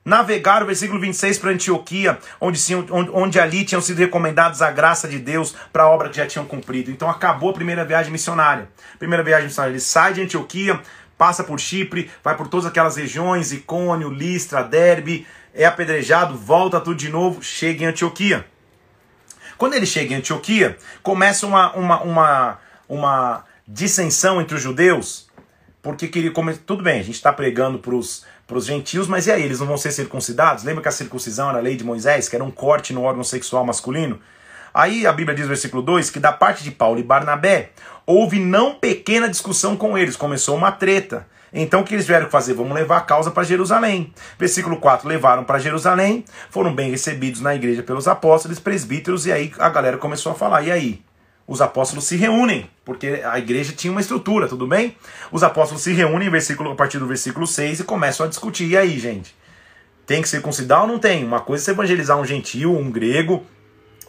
Navegaram, versículo 26, para Antioquia, onde, onde, onde ali tinham sido recomendados a graça de Deus para a obra que já tinham cumprido. Então acabou a primeira viagem missionária. Primeira viagem missionária, ele sai de Antioquia, passa por Chipre, vai por todas aquelas regiões, Icônio, Listra, Derbe, é apedrejado, volta tudo de novo, chega em Antioquia. Quando ele chega em Antioquia, começa uma, uma, uma, uma dissensão entre os judeus, porque queria. Tudo bem, a gente está pregando para os gentios, mas e aí? Eles não vão ser circuncidados? Lembra que a circuncisão era a lei de Moisés, que era um corte no órgão sexual masculino? Aí a Bíblia diz no versículo 2 que da parte de Paulo e Barnabé houve não pequena discussão com eles, começou uma treta. Então o que eles vieram fazer? Vamos levar a causa para Jerusalém. Versículo 4: levaram para Jerusalém, foram bem recebidos na igreja pelos apóstolos, presbíteros, e aí a galera começou a falar: e aí? Os apóstolos se reúnem, porque a igreja tinha uma estrutura, tudo bem? Os apóstolos se reúnem versículo, a partir do versículo 6 e começam a discutir. E aí, gente? Tem que circuncidar ou não tem? Uma coisa é evangelizar um gentil, um grego,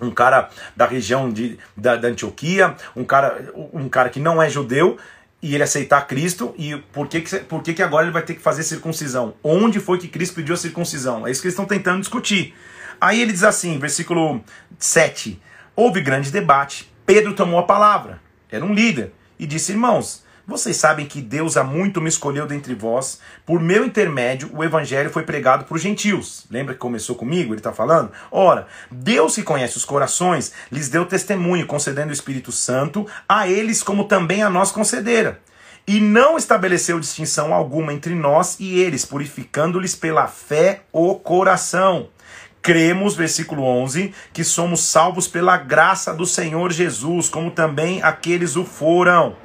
um cara da região de, da, da Antioquia, um cara, um cara que não é judeu, e ele aceitar Cristo, e por que, que, por que, que agora ele vai ter que fazer circuncisão? Onde foi que Cristo pediu a circuncisão? É isso que eles estão tentando discutir. Aí ele diz assim, versículo 7: Houve grande debate. Pedro tomou a palavra, era um líder, e disse: Irmãos, vocês sabem que Deus há muito me escolheu dentre vós. Por meu intermédio, o evangelho foi pregado para os gentios. Lembra que começou comigo? Ele está falando? Ora, Deus que conhece os corações, lhes deu testemunho, concedendo o Espírito Santo a eles, como também a nós concedera. E não estabeleceu distinção alguma entre nós e eles, purificando-lhes pela fé o coração. Cremos, versículo 11, que somos salvos pela graça do Senhor Jesus, como também aqueles o foram.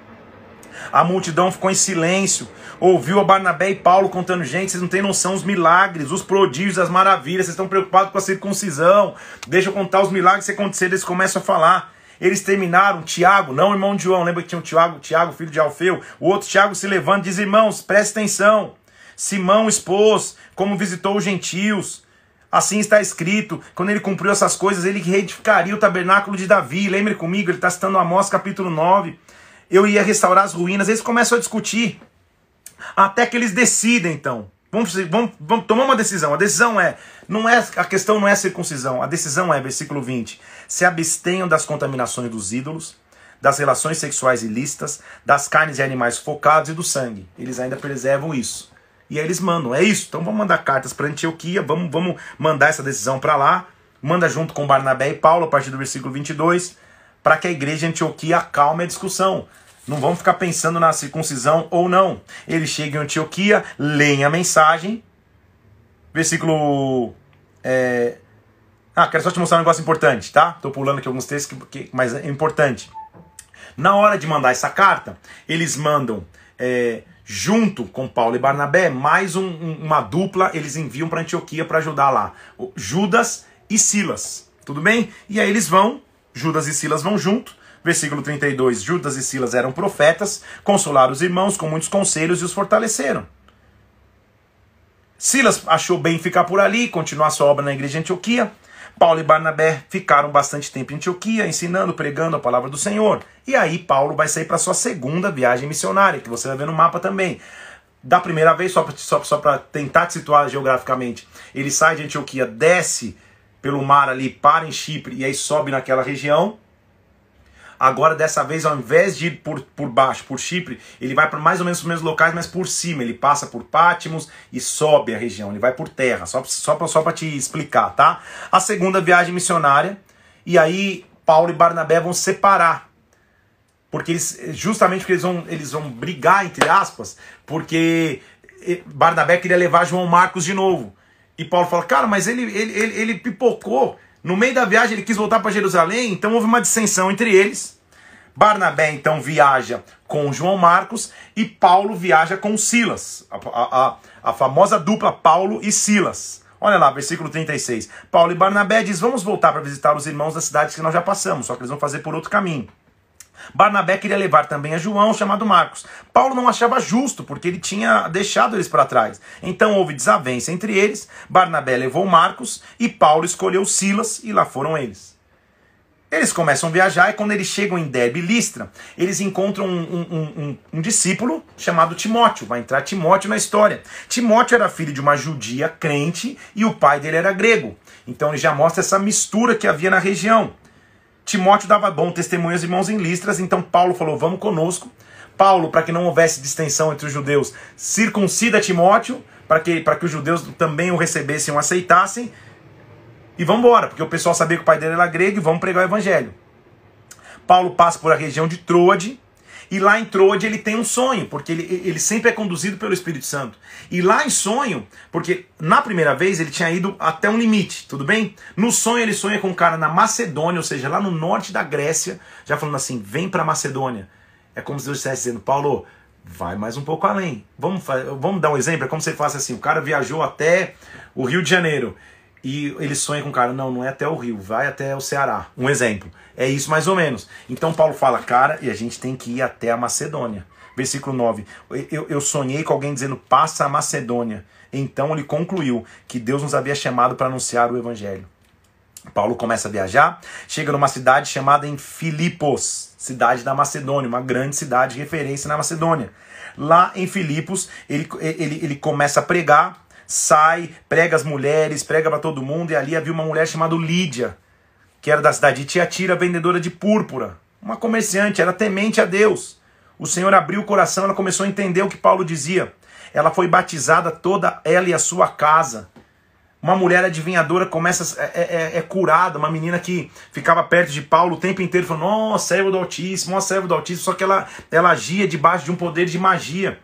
A multidão ficou em silêncio. Ouviu a Barnabé e Paulo contando, gente, vocês não têm noção os milagres, os prodígios, as maravilhas, vocês estão preocupados com a circuncisão. Deixa eu contar os milagres que aconteceram, eles começam a falar. Eles terminaram, Tiago, não irmão de João, lembra que tinha um Tiago, Tiago, filho de Alfeu? O outro Tiago se levanta e diz: Irmãos, preste atenção. Simão expôs como visitou os gentios. Assim está escrito, quando ele cumpriu essas coisas, ele reedificaria o tabernáculo de Davi. Lembre comigo, ele está citando Amós capítulo 9 eu ia restaurar as ruínas. Eles começam a discutir. Até que eles decidem, então. Vamos, vamos, vamos tomar uma decisão. A decisão é, não é, a questão não é circuncisão. A decisão é, versículo 20, se abstenham das contaminações dos ídolos, das relações sexuais ilícitas, das carnes e animais focados e do sangue. Eles ainda preservam isso. E aí eles mandam, é isso. Então vamos mandar cartas para Antioquia, vamos, vamos mandar essa decisão para lá. Manda junto com Barnabé e Paulo, a partir do versículo 22 para que a igreja Antioquia acalme a discussão. Não vamos ficar pensando na circuncisão ou não. Ele chega em Antioquia, leem a mensagem. Versículo. É... Ah, quero só te mostrar um negócio importante, tá? Tô pulando aqui alguns textos, que, que, mas é importante. Na hora de mandar essa carta, eles mandam, é, junto com Paulo e Barnabé, mais um, uma dupla, eles enviam para Antioquia para ajudar lá. Judas e Silas. Tudo bem? E aí eles vão Judas e Silas vão junto. Versículo 32: Judas e Silas eram profetas, consolaram os irmãos com muitos conselhos e os fortaleceram. Silas achou bem ficar por ali, continuar sua obra na igreja de Antioquia. Paulo e Barnabé ficaram bastante tempo em Antioquia, ensinando, pregando a palavra do Senhor. E aí Paulo vai sair para sua segunda viagem missionária, que você vai ver no mapa também. Da primeira vez, só para tentar te situar geograficamente, ele sai de Antioquia, desce pelo mar ali, para em Chipre e aí sobe naquela região. Agora, dessa vez, ao invés de ir por, por baixo, por Chipre, ele vai para mais ou menos os mesmos locais, mas por cima. Ele passa por Pátimos e sobe a região. Ele vai por terra, só, só para só te explicar, tá? A segunda viagem missionária. E aí, Paulo e Barnabé vão separar. Porque eles, justamente porque eles vão, eles vão brigar, entre aspas, porque eh, Barnabé queria levar João Marcos de novo. E Paulo fala, cara, mas ele, ele, ele, ele pipocou. No meio da viagem ele quis voltar para Jerusalém, então houve uma dissensão entre eles. Barnabé então viaja com João Marcos e Paulo viaja com Silas. A, a, a famosa dupla Paulo e Silas. Olha lá, versículo 36. Paulo e Barnabé diz: Vamos voltar para visitar os irmãos das cidades que nós já passamos, só que eles vão fazer por outro caminho. Barnabé queria levar também a João, chamado Marcos. Paulo não achava justo, porque ele tinha deixado eles para trás. Então houve desavença entre eles. Barnabé levou Marcos e Paulo escolheu Silas e lá foram eles. Eles começam a viajar e quando eles chegam em Derbe Listra, eles encontram um, um, um, um, discípulo chamado Timóteo. Vai entrar Timóteo na história. Timóteo era filho de uma judia crente e o pai dele era grego. Então ele já mostra essa mistura que havia na região. Timóteo dava bom testemunho aos irmãos em Listras, então Paulo falou: Vamos conosco. Paulo, para que não houvesse distensão entre os judeus, circuncida Timóteo, para que, que os judeus também o recebessem o aceitassem. E vamos embora, porque o pessoal sabia que o pai dele era grego e vamos pregar o evangelho. Paulo passa por a região de Troade, e lá em Troade ele tem um sonho, porque ele, ele sempre é conduzido pelo Espírito Santo. E lá em sonho, porque na primeira vez ele tinha ido até um limite, tudo bem? No sonho ele sonha com um cara na Macedônia, ou seja, lá no norte da Grécia, já falando assim: vem para Macedônia. É como se Deus estivesse dizendo: Paulo, vai mais um pouco além. Vamos, vamos dar um exemplo? É como ele falasse assim: o cara viajou até o Rio de Janeiro e ele sonha com o cara, não, não é até o Rio, vai até o Ceará. Um exemplo. É isso mais ou menos. Então Paulo fala, cara, e a gente tem que ir até a Macedônia. Versículo 9. Eu, eu sonhei com alguém dizendo, passa a Macedônia. Então ele concluiu que Deus nos havia chamado para anunciar o evangelho. Paulo começa a viajar, chega numa cidade chamada em Filipos, cidade da Macedônia, uma grande cidade, referência na Macedônia. Lá em Filipos, ele, ele, ele começa a pregar, sai, prega as mulheres, prega para todo mundo, e ali havia uma mulher chamada Lídia, que era da cidade de Tiatira, vendedora de púrpura. Uma comerciante, era temente a Deus. O Senhor abriu o coração, ela começou a entender o que Paulo dizia. Ela foi batizada toda ela e a sua casa. Uma mulher adivinhadora começa é, é, é, curada, uma menina que ficava perto de Paulo o tempo inteiro, falando: Nossa, servo do Altíssimo, nossa, servo do Altíssimo. Só que ela, ela agia debaixo de um poder de magia.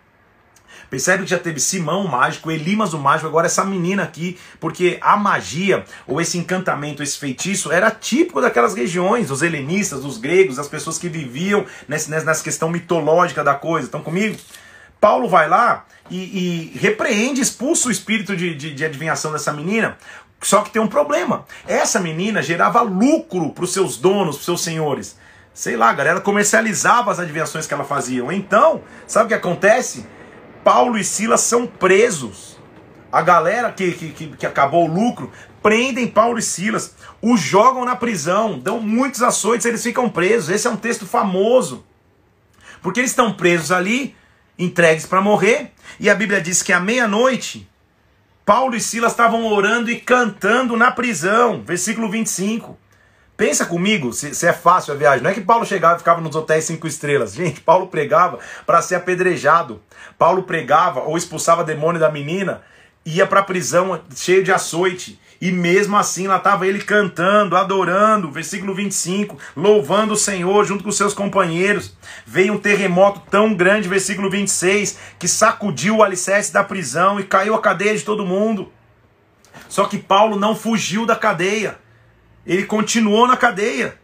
Percebe que já teve Simão o mágico, Elimas o mágico, agora essa menina aqui, porque a magia, ou esse encantamento, esse feitiço, era típico daquelas regiões, os helenistas, os gregos, as pessoas que viviam nessa, nessa questão mitológica da coisa. Estão comigo? Paulo vai lá e, e repreende, expulsa o espírito de, de, de adivinhação dessa menina, só que tem um problema. Essa menina gerava lucro para os seus donos, para os seus senhores. Sei lá, a galera comercializava as adivinhações que ela fazia. Então, sabe o que acontece? Paulo e Silas são presos. A galera que, que, que, acabou o lucro prendem Paulo e Silas, os jogam na prisão, dão muitos açoites, eles ficam presos. Esse é um texto famoso. Porque eles estão presos ali, entregues para morrer, e a Bíblia diz que à meia-noite, Paulo e Silas estavam orando e cantando na prisão. Versículo 25. Pensa comigo se, se, é fácil a viagem. Não é que Paulo chegava e ficava nos hotéis cinco estrelas. Gente, Paulo pregava para ser apedrejado. Paulo pregava ou expulsava demônio da menina, ia para a prisão cheio de açoite. E mesmo assim lá estava ele cantando, adorando, versículo 25, louvando o Senhor junto com seus companheiros. Veio um terremoto tão grande, versículo 26, que sacudiu o alicerce da prisão e caiu a cadeia de todo mundo. Só que Paulo não fugiu da cadeia. Ele continuou na cadeia.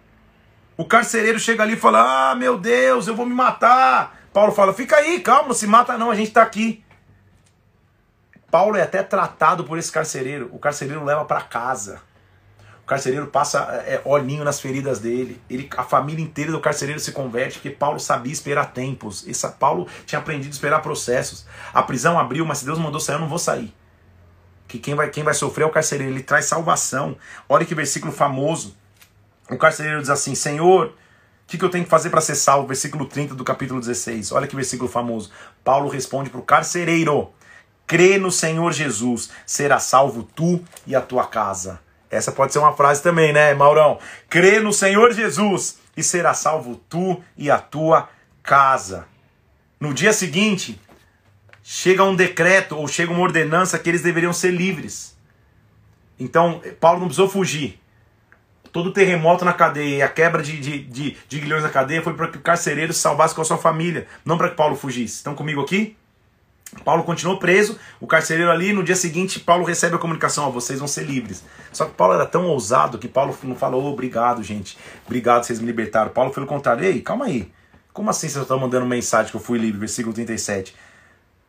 O carcereiro chega ali e fala: Ah, meu Deus, eu vou me matar. Paulo fala: Fica aí, calma, não se mata não, a gente está aqui. Paulo é até tratado por esse carcereiro. O carcereiro leva para casa. O carcereiro passa é, é, olhinho nas feridas dele. Ele, a família inteira do carcereiro se converte porque Paulo sabia esperar tempos. Esse Paulo tinha aprendido a esperar processos. A prisão abriu, mas se Deus mandou sair, eu não vou sair que quem vai, quem vai sofrer é o carcereiro, ele traz salvação. Olha que versículo famoso. O carcereiro diz assim: Senhor, o que, que eu tenho que fazer para ser salvo? Versículo 30 do capítulo 16. Olha que versículo famoso. Paulo responde para o carcereiro: Crê no Senhor Jesus, será salvo tu e a tua casa. Essa pode ser uma frase também, né, Maurão? Crê no Senhor Jesus e será salvo tu e a tua casa. No dia seguinte, chega um decreto ou chega uma ordenança que eles deveriam ser livres. Então, Paulo não precisou fugir. Todo o terremoto na cadeia e a quebra de, de, de, de guilhões na cadeia foi para que o carcereiro se salvasse com a sua família, não para que Paulo fugisse. Estão comigo aqui? Paulo continuou preso, o carcereiro ali, no dia seguinte, Paulo recebe a comunicação, ó, vocês vão ser livres. Só que Paulo era tão ousado que Paulo não falou, obrigado, gente, obrigado, vocês me libertaram. Paulo, pelo contrário, ei, calma aí, como assim vocês estão mandando mensagem que eu fui livre? Versículo 37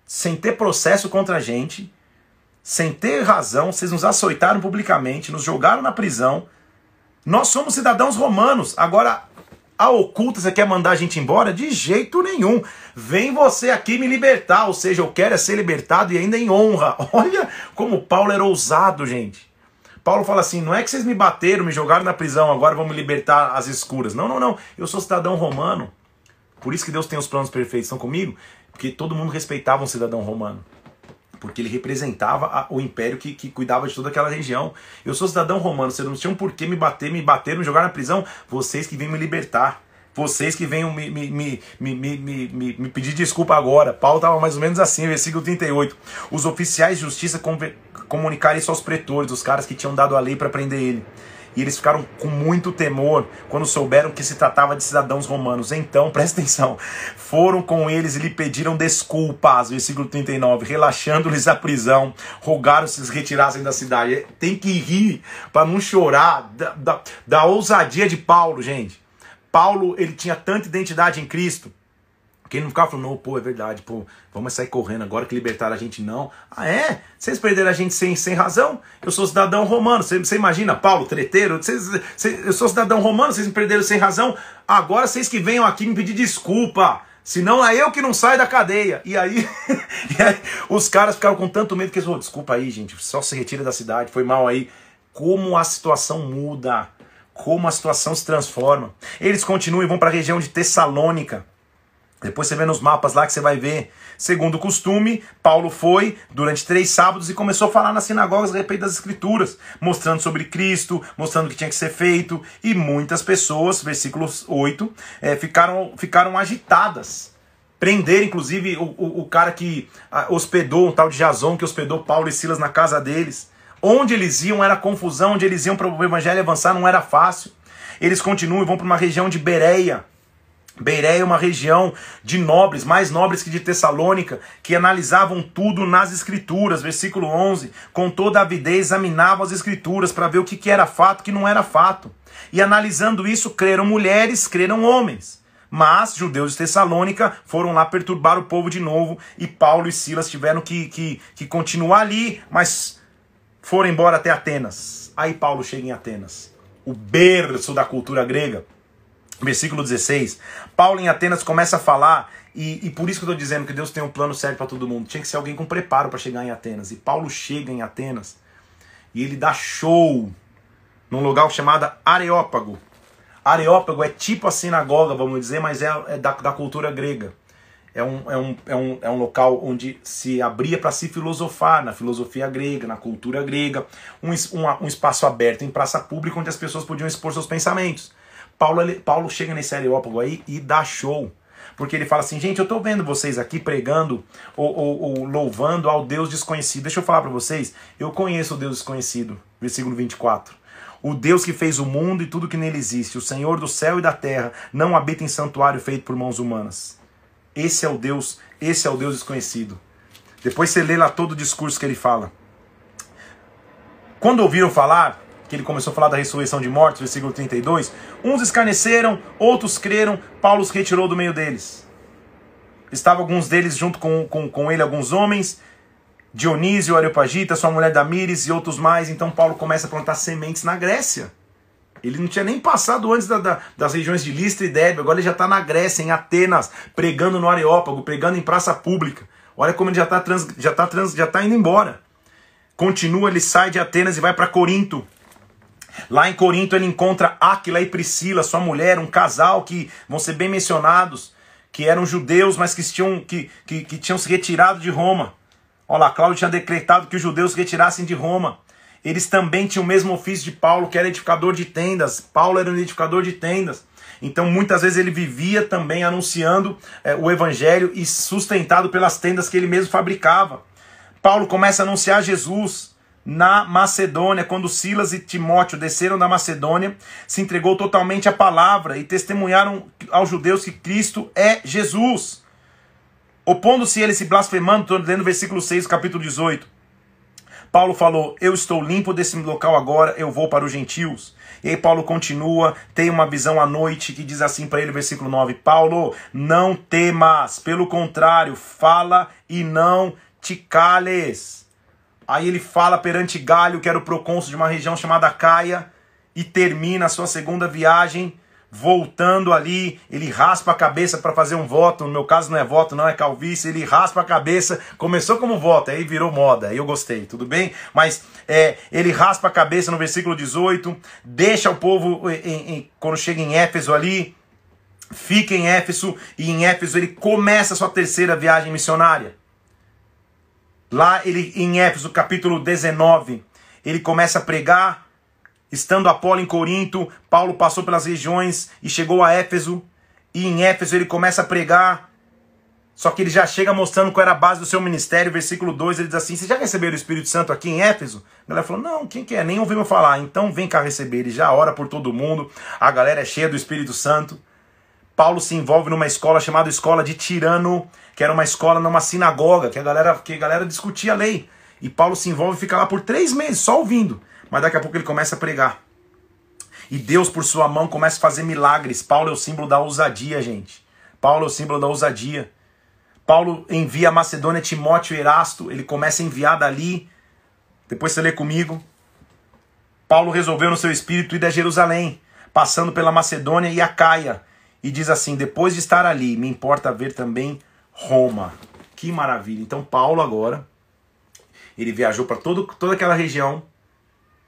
sem ter processo contra a gente, sem ter razão, vocês nos açoitaram publicamente, nos jogaram na prisão. Nós somos cidadãos romanos. Agora, a oculta, você quer mandar a gente embora? De jeito nenhum. Vem você aqui me libertar. Ou seja, eu quero é ser libertado e ainda em honra. Olha como Paulo era ousado, gente. Paulo fala assim: não é que vocês me bateram, me jogaram na prisão, agora vão me libertar às escuras. Não, não, não. Eu sou cidadão romano. Por isso que Deus tem os planos perfeitos. Estão comigo? Porque todo mundo respeitava um cidadão romano porque ele representava a, o império que, que cuidava de toda aquela região. Eu sou cidadão romano, vocês não tinham por que me bater, me bater, me jogar na prisão, vocês que vêm me libertar. Vocês que venham me, me, me, me, me, me, me pedir desculpa agora. Paulo estava mais ou menos assim, versículo 38. Os oficiais de justiça comunicaram isso aos pretores, os caras que tinham dado a lei para prender ele. E eles ficaram com muito temor quando souberam que se tratava de cidadãos romanos. Então, presta atenção, foram com eles e lhe pediram desculpas, versículo 39, relaxando-lhes a prisão, rogaram-se que retirassem da cidade. Tem que rir para não chorar da, da, da ousadia de Paulo, gente. Paulo, ele tinha tanta identidade em Cristo quem não ficava falando, pô, é verdade, pô, vamos sair correndo agora que libertaram a gente, não. Ah, é? Vocês perderam a gente sem, sem razão? Eu sou cidadão romano, você, imagina, Paulo, treteiro, vocês, eu sou cidadão romano, vocês me perderam sem razão, agora vocês que venham aqui me pedir desculpa. Senão é eu que não saio da cadeia. E aí, e aí os caras ficaram com tanto medo que eles falaram, desculpa aí, gente, só se retira da cidade, foi mal aí. Como a situação muda, como a situação se transforma. Eles continuam e vão para a região de Tessalônica. Depois você vê nos mapas lá que você vai ver. Segundo o costume, Paulo foi durante três sábados e começou a falar nas sinagogas a respeito das escrituras, mostrando sobre Cristo, mostrando o que tinha que ser feito. E muitas pessoas, versículo 8, é, ficaram, ficaram agitadas. Prender, inclusive, o, o, o cara que ah, hospedou, um tal de Jason, que hospedou Paulo e Silas na casa deles. Onde eles iam era confusão, onde eles iam para o evangelho avançar não era fácil. Eles continuam e vão para uma região de Bereia Beiré é uma região de nobres, mais nobres que de Tessalônica, que analisavam tudo nas escrituras, versículo 11, com toda avidez examinavam as escrituras para ver o que, que era fato o que não era fato. E analisando isso, creram mulheres, creram homens. Mas judeus de Tessalônica foram lá perturbar o povo de novo e Paulo e Silas tiveram que, que, que continuar ali, mas foram embora até Atenas. Aí Paulo chega em Atenas, o berço da cultura grega. Versículo 16. Paulo em Atenas começa a falar, e, e por isso que eu estou dizendo que Deus tem um plano certo para todo mundo. Tinha que ser alguém com preparo para chegar em Atenas. E Paulo chega em Atenas e ele dá show num lugar chamado Areópago. Areópago é tipo a sinagoga, vamos dizer, mas é, é da, da cultura grega. É um, é, um, é, um, é um local onde se abria para se filosofar, na filosofia grega, na cultura grega, um, um, um espaço aberto em praça pública onde as pessoas podiam expor seus pensamentos. Paulo, Paulo chega nesse Areópago aí e dá show. Porque ele fala assim, gente, eu estou vendo vocês aqui pregando ou, ou, ou, louvando ao Deus desconhecido. Deixa eu falar para vocês, eu conheço o Deus desconhecido. Versículo 24. O Deus que fez o mundo e tudo que nele existe, o Senhor do céu e da terra, não habita em santuário feito por mãos humanas. Esse é o Deus, esse é o Deus desconhecido. Depois você lê lá todo o discurso que ele fala. Quando ouviram falar, que ele começou a falar da ressurreição de mortos, versículo 32, uns escarneceram, outros creram, Paulo os retirou do meio deles. Estavam alguns deles junto com, com, com ele, alguns homens, Dionísio, Areopagita, sua mulher Damires e outros mais. Então Paulo começa a plantar sementes na Grécia. Ele não tinha nem passado antes da, da, das regiões de Listra e Derbe, agora ele já está na Grécia, em Atenas, pregando no Areópago, pregando em praça pública. Olha como ele já está já tá trans, já tá indo embora. Continua, ele sai de Atenas e vai para Corinto. Lá em Corinto ele encontra Áquila e Priscila, sua mulher, um casal que vão ser bem mencionados, que eram judeus, mas que tinham, que, que, que tinham se retirado de Roma. Olha lá, Cláudio tinha decretado que os judeus se retirassem de Roma. Eles também tinham o mesmo ofício de Paulo, que era edificador de tendas. Paulo era um edificador de tendas. Então, muitas vezes ele vivia também anunciando é, o evangelho e sustentado pelas tendas que ele mesmo fabricava. Paulo começa a anunciar Jesus na Macedônia, quando Silas e Timóteo desceram da Macedônia, se entregou totalmente à palavra e testemunharam aos judeus que Cristo é Jesus. Opondo-se eles se blasfemando, estou lendo versículo 6 do capítulo 18. Paulo falou: Eu estou limpo desse local agora, eu vou para os gentios. E aí Paulo continua, tem uma visão à noite que diz assim para ele, versículo 9: Paulo, não temas, pelo contrário, fala e não te cales. Aí ele fala perante Galho, que era o procônsul de uma região chamada Caia, e termina a sua segunda viagem voltando ali, ele raspa a cabeça para fazer um voto. No meu caso não é voto, não é calvície. Ele raspa a cabeça, começou como voto, aí virou moda. Aí eu gostei, tudo bem? Mas é, ele raspa a cabeça no versículo 18, deixa o povo em, em, quando chega em Éfeso ali, fica em Éfeso e em Éfeso ele começa a sua terceira viagem missionária. Lá ele em Éfeso, capítulo 19, ele começa a pregar. Estando Apolo em Corinto, Paulo passou pelas regiões e chegou a Éfeso. E em Éfeso ele começa a pregar. Só que ele já chega mostrando qual era a base do seu ministério. Versículo 2 ele diz assim: Vocês já receberam o Espírito Santo aqui em Éfeso? A galera falou: Não, quem que é? Nem ouvimos falar. Então vem cá receber. Ele já ora por todo mundo. A galera é cheia do Espírito Santo. Paulo se envolve numa escola chamada Escola de Tirano, que era uma escola numa sinagoga, que a galera, que a galera discutia a lei. E Paulo se envolve e fica lá por três meses, só ouvindo. Mas daqui a pouco ele começa a pregar. E Deus, por sua mão, começa a fazer milagres. Paulo é o símbolo da ousadia, gente. Paulo é o símbolo da ousadia. Paulo envia a Macedônia Timóteo e Erasto. Ele começa a enviar dali. Depois você lê comigo. Paulo resolveu no seu espírito ir a Jerusalém, passando pela Macedônia e a Caia e diz assim: depois de estar ali, me importa ver também Roma. Que maravilha. Então, Paulo agora, ele viajou para toda aquela região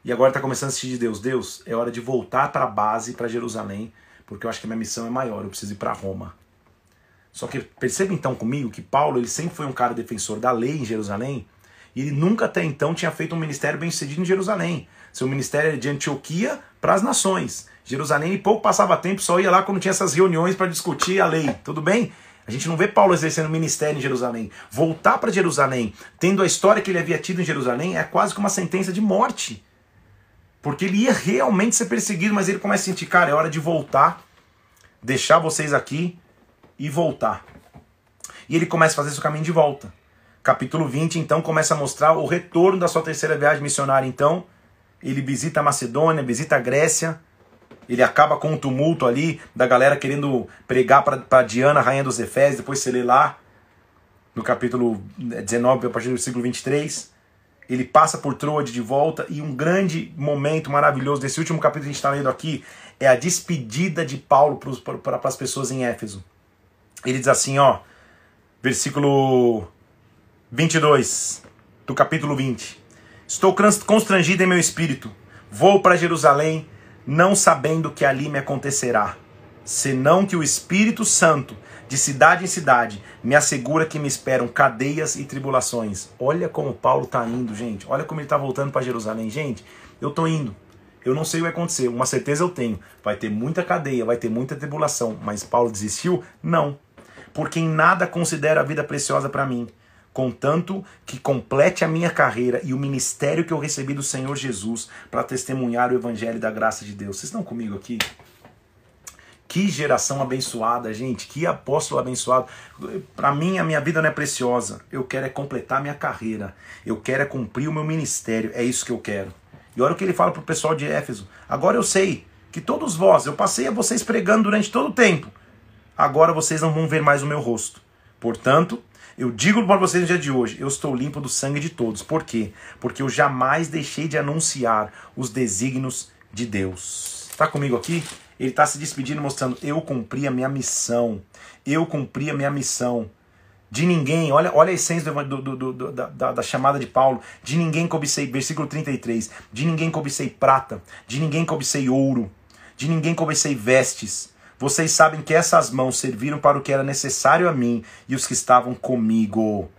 e agora está começando a assistir de Deus. Deus, é hora de voltar para a base, para Jerusalém, porque eu acho que a minha missão é maior, eu preciso ir para Roma. Só que perceba então comigo que Paulo ele sempre foi um cara defensor da lei em Jerusalém e ele nunca até então tinha feito um ministério bem sucedido em Jerusalém. Seu ministério era de Antioquia para as nações. Jerusalém, pouco passava tempo, só ia lá quando tinha essas reuniões para discutir a lei. Tudo bem? A gente não vê Paulo exercendo ministério em Jerusalém. Voltar para Jerusalém, tendo a história que ele havia tido em Jerusalém, é quase que uma sentença de morte. Porque ele ia realmente ser perseguido, mas ele começa a sentir, cara, é hora de voltar, deixar vocês aqui e voltar. E ele começa a fazer seu caminho de volta. Capítulo 20, então, começa a mostrar o retorno da sua terceira viagem missionária. Então, ele visita a Macedônia, visita a Grécia, ele acaba com um tumulto ali da galera querendo pregar para Diana, rainha dos Efésios. Depois você lê lá no capítulo 19, a partir do versículo 23. Ele passa por Troade de volta e um grande momento maravilhoso desse último capítulo que a gente está lendo aqui é a despedida de Paulo para as pessoas em Éfeso. Ele diz assim, ó, versículo 22 do capítulo 20. Estou constrangido em meu espírito. Vou para Jerusalém não sabendo que ali me acontecerá, senão que o Espírito Santo, de cidade em cidade, me assegura que me esperam cadeias e tribulações. Olha como Paulo está indo, gente. Olha como ele está voltando para Jerusalém. Gente, eu estou indo. Eu não sei o que vai acontecer. Uma certeza eu tenho. Vai ter muita cadeia, vai ter muita tribulação. Mas Paulo desistiu? Não. Porque em nada considera a vida preciosa para mim contanto que complete a minha carreira e o ministério que eu recebi do Senhor Jesus para testemunhar o evangelho da graça de Deus. Vocês estão comigo aqui? Que geração abençoada, gente. Que apóstolo abençoado. Para mim, a minha vida não é preciosa. Eu quero é completar minha carreira. Eu quero é cumprir o meu ministério. É isso que eu quero. E olha o que ele fala para o pessoal de Éfeso. Agora eu sei que todos vós, eu passei a vocês pregando durante todo o tempo. Agora vocês não vão ver mais o meu rosto. Portanto, eu digo para vocês no dia de hoje, eu estou limpo do sangue de todos. Por quê? Porque eu jamais deixei de anunciar os desígnios de Deus. Está comigo aqui? Ele está se despedindo, mostrando: eu cumpri a minha missão. Eu cumpri a minha missão. De ninguém, olha, olha a essência do, do, do, da, da, chamada de Paulo. De ninguém cobicei, versículo 33. De ninguém cobicei prata. De ninguém cobicei ouro. De ninguém cobicei vestes vocês sabem que essas mãos serviram para o que era necessário a mim e os que estavam comigo.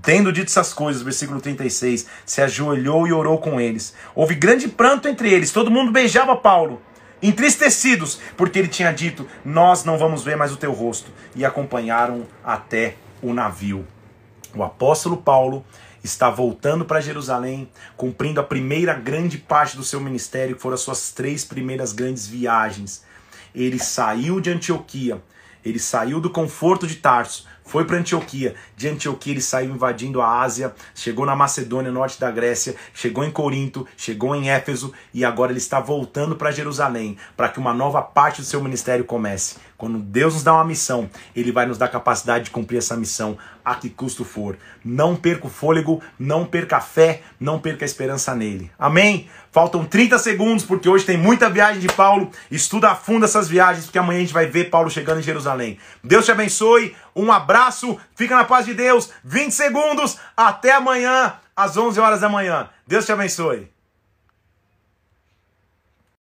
Tendo dito essas coisas, versículo 36, se ajoelhou e orou com eles. Houve grande pranto entre eles, todo mundo beijava Paulo, entristecidos, porque ele tinha dito: Nós não vamos ver mais o teu rosto. E acompanharam até o navio. O apóstolo Paulo está voltando para Jerusalém, cumprindo a primeira grande parte do seu ministério, que foram as suas três primeiras grandes viagens ele saiu de Antioquia, ele saiu do conforto de Tarso, foi para Antioquia. De Antioquia ele saiu invadindo a Ásia, chegou na Macedônia, norte da Grécia, chegou em Corinto, chegou em Éfeso. E agora ele está voltando para Jerusalém, para que uma nova parte do seu ministério comece. Quando Deus nos dá uma missão, ele vai nos dar capacidade de cumprir essa missão a que custo for. Não perca o fôlego, não perca a fé, não perca a esperança nele. Amém? Faltam 30 segundos, porque hoje tem muita viagem de Paulo. Estuda a fundo essas viagens, porque amanhã a gente vai ver Paulo chegando em Jerusalém. Deus te abençoe, um abraço, fica na paz de Deus. 20 segundos, até amanhã, às 11 horas da manhã. Deus te abençoe.